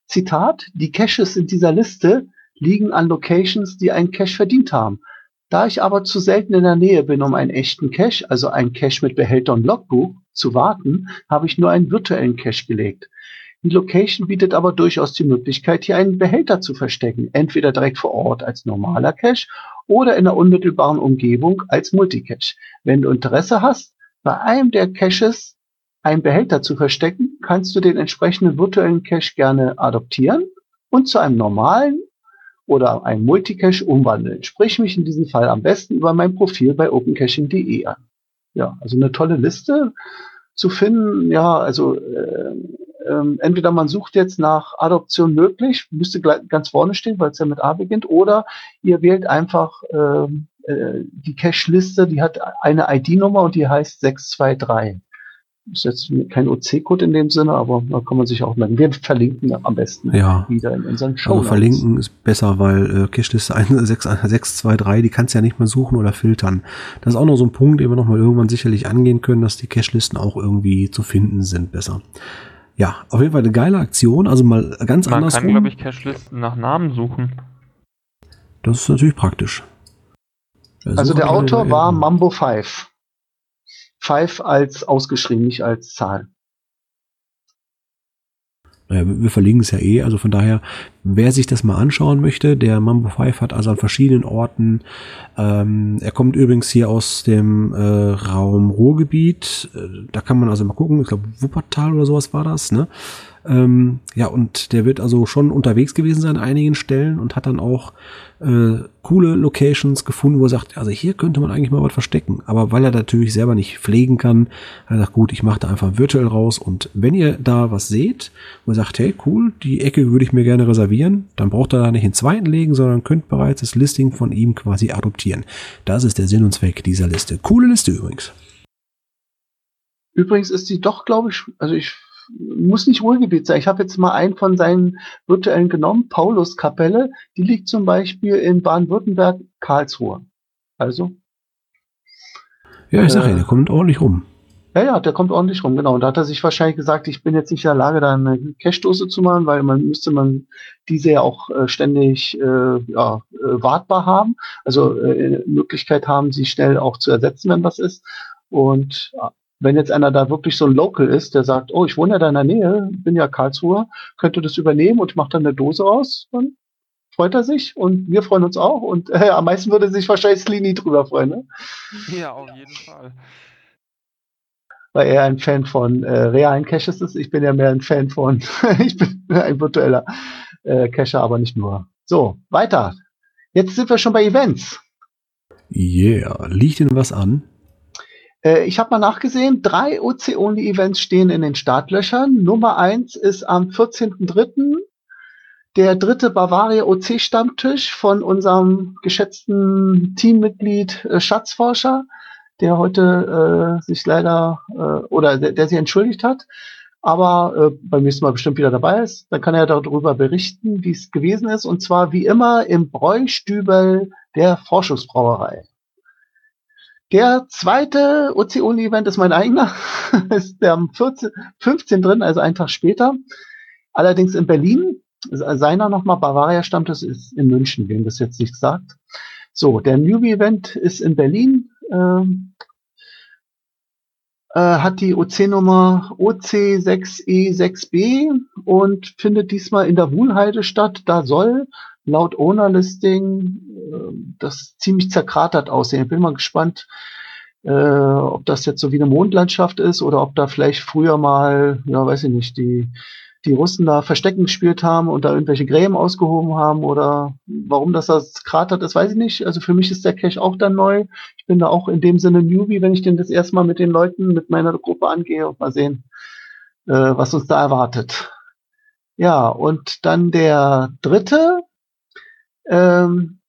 A: Zitat, die Caches in dieser Liste liegen an Locations, die einen Cache verdient haben. Da ich aber zu selten in der Nähe bin, um einen echten Cache, also einen Cache mit Behälter und Logbuch, zu warten, habe ich nur einen virtuellen Cache gelegt. Die Location bietet aber durchaus die Möglichkeit, hier einen Behälter zu verstecken, entweder direkt vor Ort als normaler Cache oder in der unmittelbaren Umgebung als Multicache. Wenn du Interesse hast, bei einem der Caches einen Behälter zu verstecken, kannst du den entsprechenden virtuellen Cache gerne adoptieren und zu einem normalen oder einem Multicache umwandeln. Sprich mich in diesem Fall am besten über mein Profil bei opencaching.de an. Ja, also eine tolle Liste zu finden. Ja, also äh, ähm, entweder man sucht jetzt nach Adoption möglich, müsste ganz vorne stehen, weil es ja mit A beginnt, oder ihr wählt einfach ähm, äh, die Cache-Liste, die hat eine ID-Nummer und die heißt 623. Ist jetzt kein OC-Code in dem Sinne, aber da kann man sich auch merken. Wir verlinken am besten
B: ja. wieder in unseren Show. Also verlinken ist besser, weil äh, Cache-Liste 623, die kannst du ja nicht mehr suchen oder filtern. Das ist auch noch so ein Punkt, den wir noch mal irgendwann sicherlich angehen können, dass die Cache-Listen auch irgendwie zu finden sind besser. Ja, auf jeden Fall eine geile Aktion. Also mal ganz
I: Man
B: andersrum.
I: Man kann, glaube ich, Cache-Listen nach Namen suchen.
B: Das ist natürlich praktisch.
A: Also, also der Autor war Mambo 5. 5 als ausgeschrieben, nicht als Zahl
B: naja, wir verlinken es ja eh, also von daher, wer sich das mal anschauen möchte, der Mambo 5 hat also an verschiedenen Orten, ähm, er kommt übrigens hier aus dem äh, Raum Ruhrgebiet, äh, da kann man also mal gucken, ich glaube Wuppertal oder sowas war das, ne? Ähm, ja, und der wird also schon unterwegs gewesen sein an einigen Stellen und hat dann auch äh, coole Locations gefunden, wo er sagt, also hier könnte man eigentlich mal was verstecken. Aber weil er natürlich selber nicht pflegen kann, hat er sagt, gut, ich mache da einfach virtuell raus. Und wenn ihr da was seht, wo ihr sagt, hey, cool, die Ecke würde ich mir gerne reservieren, dann braucht er da nicht einen zweiten legen, sondern könnt bereits das Listing von ihm quasi adoptieren. Das ist der Sinn und Zweck dieser Liste. Coole Liste übrigens.
A: Übrigens ist die doch, glaube ich, also ich muss nicht Ruhrgebiet sein. Ich habe jetzt mal einen von seinen virtuellen genommen, Pauluskapelle. Die liegt zum Beispiel in Baden-Württemberg, Karlsruhe. Also.
B: Ja, ich sage äh, ja, der kommt ordentlich rum.
A: Ja, ja, der kommt ordentlich rum, genau. Und da hat er sich wahrscheinlich gesagt, ich bin jetzt nicht in der Lage, da eine Cache-Dose zu machen, weil man müsste man diese ja auch äh, ständig äh, ja, äh, wartbar haben. Also äh, Möglichkeit haben, sie schnell auch zu ersetzen, wenn was ist. Und wenn jetzt einer da wirklich so ein Local ist, der sagt, oh, ich wohne ja da in der Nähe, bin ja Karlsruhe, könnte das übernehmen und macht dann eine Dose aus, dann freut er sich und wir freuen uns auch und äh, am meisten würde sich wahrscheinlich Slini drüber freuen. Ne?
I: Ja, auf jeden Fall.
A: Weil er ein Fan von äh, realen Caches ist. Ich bin ja mehr ein Fan von, ich bin ein virtueller äh, Cacher, aber nicht nur. So, weiter. Jetzt sind wir schon bei Events.
B: Yeah, liegt Ihnen was an?
A: Äh, ich habe mal nachgesehen, drei OC-Only-Events stehen in den Startlöchern. Nummer eins ist am 14.03. Der dritte Bavaria OC-Stammtisch von unserem geschätzten Teammitglied äh, Schatzforscher, der heute äh, sich leider äh, oder der, der sich entschuldigt hat, aber äh, beim nächsten Mal bestimmt wieder dabei ist. Dann kann er darüber berichten, wie es gewesen ist. Und zwar wie immer im Bräustübel der Forschungsbrauerei. Der zweite Ozeon-Event ist mein eigener. ist der am 14, 15 drin, also einen Tag später. Allerdings in Berlin. Seiner nochmal, Bavaria stammt, das ist in München, wem das jetzt nicht sagt. So, der Newbie-Event ist in Berlin. Ähm, äh, hat die OC-Nummer OC6E6B und findet diesmal in der Wuhlheide statt. Da soll laut Owner-Listing äh, das ziemlich zerkratert aussehen. Ich bin mal gespannt, äh, ob das jetzt so wie eine Mondlandschaft ist oder ob da vielleicht früher mal, ja, weiß ich nicht, die, die Russen da Verstecken gespielt haben und da irgendwelche Gräben ausgehoben haben oder warum das das kratert ist, weiß ich nicht. Also für mich ist der Cache auch dann neu. Ich bin da auch in dem Sinne Newbie, wenn ich den das erste Mal mit den Leuten, mit meiner Gruppe angehe und mal sehen, äh, was uns da erwartet. Ja, und dann der dritte, ähm,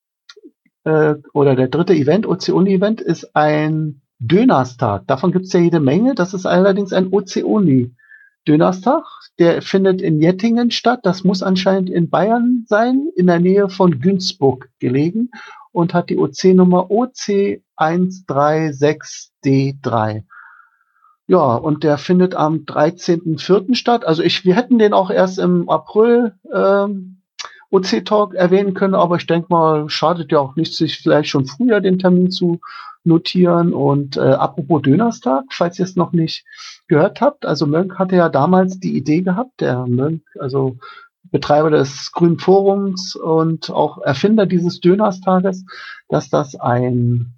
A: äh, oder der dritte Event, OC-Only-Event, ist ein Dönerstag. Davon gibt es ja jede Menge. Das ist allerdings ein OC-Only-Dönerstag. Der findet in Jettingen statt. Das muss anscheinend in Bayern sein, in der Nähe von Günzburg gelegen und hat die OC-Nummer OC136D3. Ja, und der findet am 13.04. statt. Also ich, wir hätten den auch erst im April ähm, OC-Talk erwähnen können, aber ich denke mal, schadet ja auch nicht, sich vielleicht schon früher den Termin zu notieren. Und äh, apropos Dönerstag, falls ihr es noch nicht gehört habt, also Mönk hatte ja damals die Idee gehabt, der Mönk, also Betreiber des Grünen Forums und auch Erfinder dieses Dönerstages, dass das ein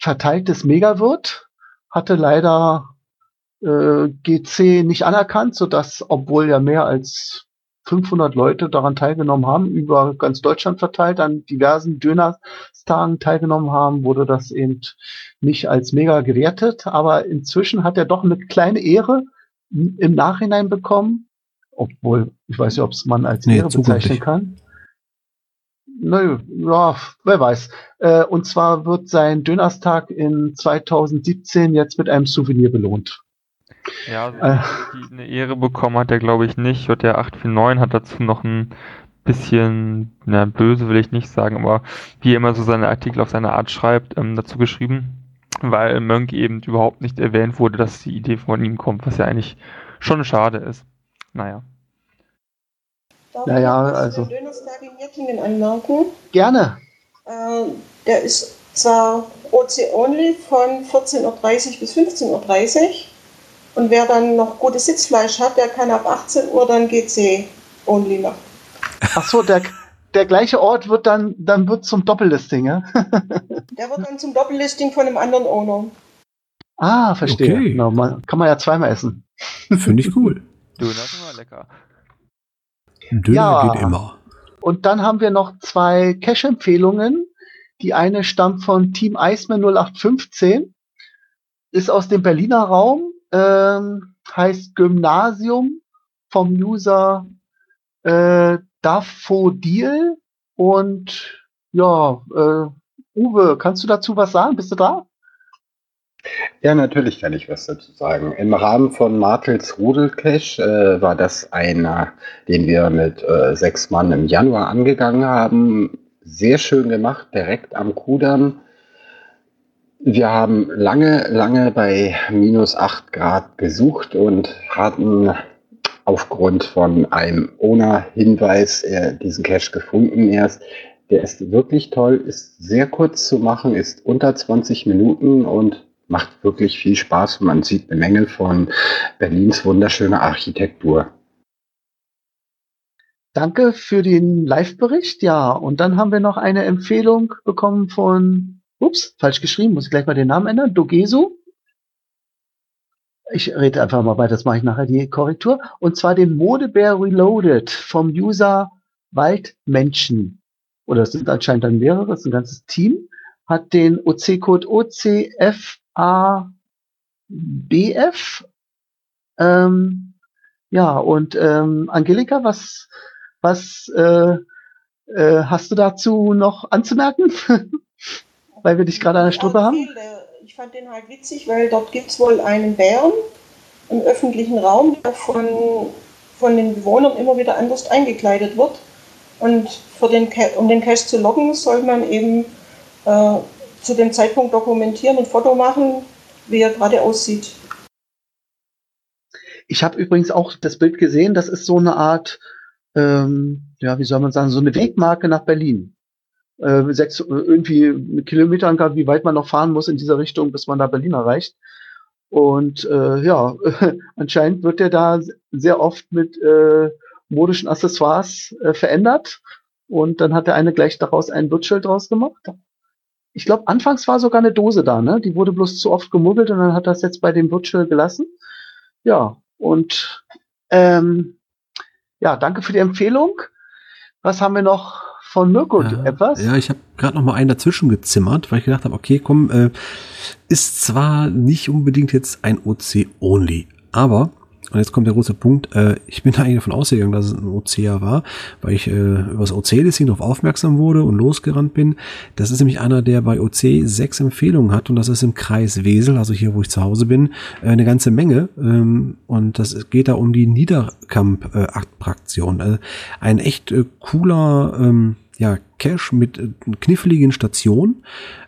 A: verteiltes Mega wird, hatte leider äh, GC nicht anerkannt, sodass, obwohl ja mehr als 500 Leute daran teilgenommen haben, über ganz Deutschland verteilt, an diversen Dönerstagen teilgenommen haben, wurde das eben nicht als mega gewertet. Aber inzwischen hat er doch eine kleine Ehre im Nachhinein bekommen, obwohl ich weiß nicht, ob es man als nee, Ehre bezeichnen kann. Nö, ja, wer weiß. Äh, und zwar wird sein Dönerstag in 2017 jetzt mit einem Souvenir belohnt.
I: Ja, also äh, eine Ehre bekommen hat er, glaube ich, nicht. Und der 849 hat dazu noch ein bisschen, na, böse will ich nicht sagen, aber wie er immer so seine Artikel auf seine Art schreibt, ähm, dazu geschrieben, weil Mönk eben überhaupt nicht erwähnt wurde, dass die Idee von ihm kommt, was ja eigentlich schon schade ist. Naja.
A: Darf naja, also.
C: Den Dönerstag in Jettingen anmerken?
A: Gerne.
C: Äh, der ist zwar OC-only von 14.30 Uhr bis 15.30 Uhr, und wer dann noch gutes Sitzfleisch hat, der kann ab 18 Uhr dann GC only machen.
A: Ach so, der, der gleiche Ort wird dann, dann wird zum Doppellisting, ja?
C: der wird dann zum Doppellisting von einem anderen Owner.
A: Ah, verstehe. Okay. Genau, man, kann man ja zweimal essen.
B: Finde ich cool.
I: Du, das ist immer lecker.
A: Döner ja. geht immer. Und dann haben wir noch zwei Cache-Empfehlungen. Die eine stammt von Team Iceman 0815, ist aus dem Berliner Raum, ähm, heißt Gymnasium vom User äh, Daffodil. Und ja, äh, Uwe, kannst du dazu was sagen? Bist du da?
H: Ja, natürlich kann ich was dazu sagen. Im Rahmen von Martels Rudelcache äh, war das einer, den wir mit äh, sechs Mann im Januar angegangen haben. Sehr schön gemacht, direkt am Kudamm. Wir haben lange, lange bei minus acht Grad gesucht und hatten aufgrund von einem Owner-Hinweis äh, diesen Cache gefunden erst. Der ist wirklich toll, ist sehr kurz zu machen, ist unter 20 Minuten und macht wirklich viel Spaß man sieht eine Menge von Berlins wunderschöner Architektur.
A: Danke für den Live-Bericht. Ja, und dann haben wir noch eine Empfehlung bekommen von, ups, falsch geschrieben, muss ich gleich mal den Namen ändern, Dogesu. Ich rede einfach mal weiter, das mache ich nachher die Korrektur. Und zwar den Modebär Reloaded vom User Waldmenschen. Oder es sind anscheinend dann mehrere, es ist ein ganzes Team. Hat den OC-Code OCF ABF. Ähm, ja, und ähm, Angelika, was, was äh, äh, hast du dazu noch anzumerken? weil wir dich gerade an der Strippe ja, haben.
C: Ich fand den halt witzig, weil dort gibt es wohl einen Bären im öffentlichen Raum, der von, von den Bewohnern immer wieder anders eingekleidet wird. Und für den, um den Cache zu loggen, soll man eben äh, zu dem Zeitpunkt dokumentieren und Foto machen, wie er gerade aussieht.
A: Ich habe übrigens auch das Bild gesehen, das ist so eine Art, ähm, ja, wie soll man sagen, so eine Wegmarke nach Berlin. Äh, sechs, irgendwie eine Kilometerangabe, wie weit man noch fahren muss in dieser Richtung, bis man da Berlin erreicht. Und äh, ja, anscheinend wird der da sehr oft mit äh, modischen Accessoires äh, verändert. Und dann hat der eine gleich daraus ein Wirtschild draus gemacht ich glaube, anfangs war sogar eine Dose da, ne? Die wurde bloß zu oft gemuggelt und dann hat das jetzt bei dem Virtual gelassen. Ja, und ähm, ja, danke für die Empfehlung. Was haben wir noch von Mirko?
B: Ja, etwas? Ja, ich habe gerade noch mal einen dazwischen gezimmert, weil ich gedacht habe, okay, komm, äh, ist zwar nicht unbedingt jetzt ein OC-Only, aber und jetzt kommt der große Punkt. Äh, ich bin eigentlich davon ausgegangen, dass es ein OCA war, weil ich äh, über das OC-Listing darauf aufmerksam wurde und losgerannt bin. Das ist nämlich einer, der bei OC sechs Empfehlungen hat und das ist im Kreis Wesel, also hier, wo ich zu Hause bin, äh, eine ganze Menge. Ähm, und das geht da um die Niederkamp-Attraktion. Äh, ein echt äh, cooler ähm, ja, Cache mit äh, kniffligen Stationen.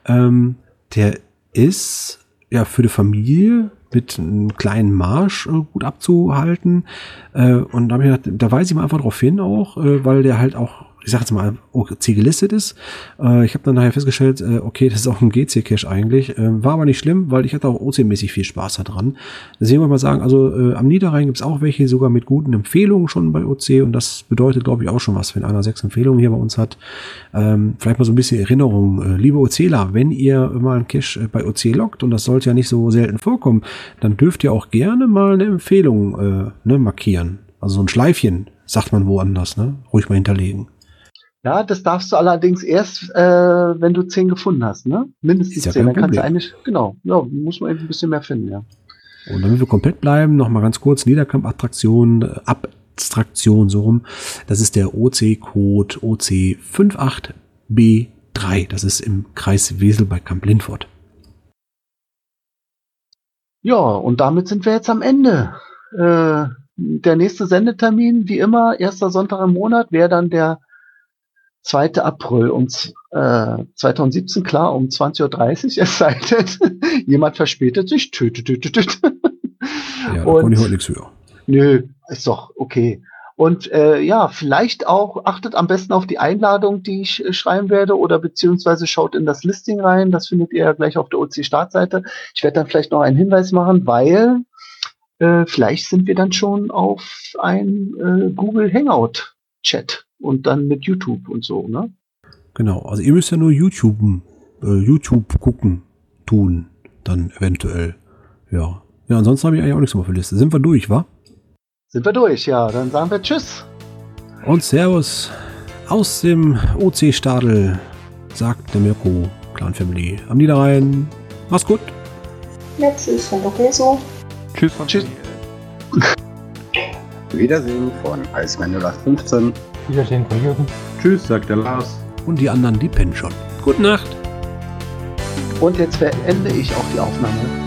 B: Ähm, der ist ja für die Familie mit einem kleinen Marsch äh, gut abzuhalten. Äh, und da habe ich gedacht, da weise ich mal einfach drauf hin auch, äh, weil der halt auch ich sag jetzt mal, OC gelistet ist. Äh, ich habe dann nachher festgestellt, äh, okay, das ist auch ein GC-Cache eigentlich. Äh, war aber nicht schlimm, weil ich hatte auch OC-mäßig viel Spaß daran. Deswegen wollte ich mal sagen, also äh, am Niederrhein gibt's auch welche, sogar mit guten Empfehlungen schon bei OC und das bedeutet, glaube ich, auch schon was, wenn einer sechs Empfehlungen hier bei uns hat. Ähm, vielleicht mal so ein bisschen Erinnerung. Äh, liebe OCler, wenn ihr mal einen Cache äh, bei OC lockt und das sollte ja nicht so selten vorkommen, dann dürft ihr auch gerne mal eine Empfehlung äh, ne, markieren. Also so ein Schleifchen, sagt man woanders, ne? Ruhig mal hinterlegen.
A: Ja, das darfst du allerdings erst, äh, wenn du zehn gefunden hast, ne? Mindestens ja zehn. Dann kannst du eigentlich, genau, ja, muss man eben ein bisschen mehr finden, ja.
B: Und damit wir komplett bleiben, noch mal ganz kurz, Niederkamp-Attraktion, äh, Abstraktion, so rum. Das ist der OC-Code OC58B3. Das ist im Kreis Wesel bei Kamp Lindfort.
A: Ja, und damit sind wir jetzt am Ende. Äh, der nächste Sendetermin, wie immer, erster Sonntag im Monat, wäre dann der 2. April um äh, 2017, klar, um 20.30 Uhr, es sei denn, jemand verspätet sich. Tü, tü, tü, tü, tü.
B: Ja, da konnte ich heute nichts höher.
A: Nö, ist doch okay. Und äh, ja, vielleicht auch achtet am besten auf die Einladung, die ich äh, schreiben werde, oder beziehungsweise schaut in das Listing rein. Das findet ihr ja gleich auf der OC-Startseite. Ich werde dann vielleicht noch einen Hinweis machen, weil äh, vielleicht sind wir dann schon auf ein äh, Google Hangout-Chat und dann mit YouTube und so, ne?
B: Genau, also ihr müsst ja nur YouTube, äh, YouTube gucken, tun, dann eventuell. Ja. Ja, ansonsten habe ich eigentlich auch nichts mehr auf der Liste. Sind wir durch, wa?
A: Sind wir durch, ja. Dann sagen wir Tschüss.
B: Und Servus aus dem OC-Stadel, sagt der Mirko Clan Family am Niederrhein. Mach's gut.
C: Ja, tschüss und okay so.
D: Tschüss von
H: Tschüss. Wiedersehen von Eismann 0815.
E: Wiedersehen von Jürgen.
G: Tschüss, sagt der Lars.
B: Und die anderen, die pennen schon. Gute Nacht.
A: Und jetzt beende ich auch die Aufnahme.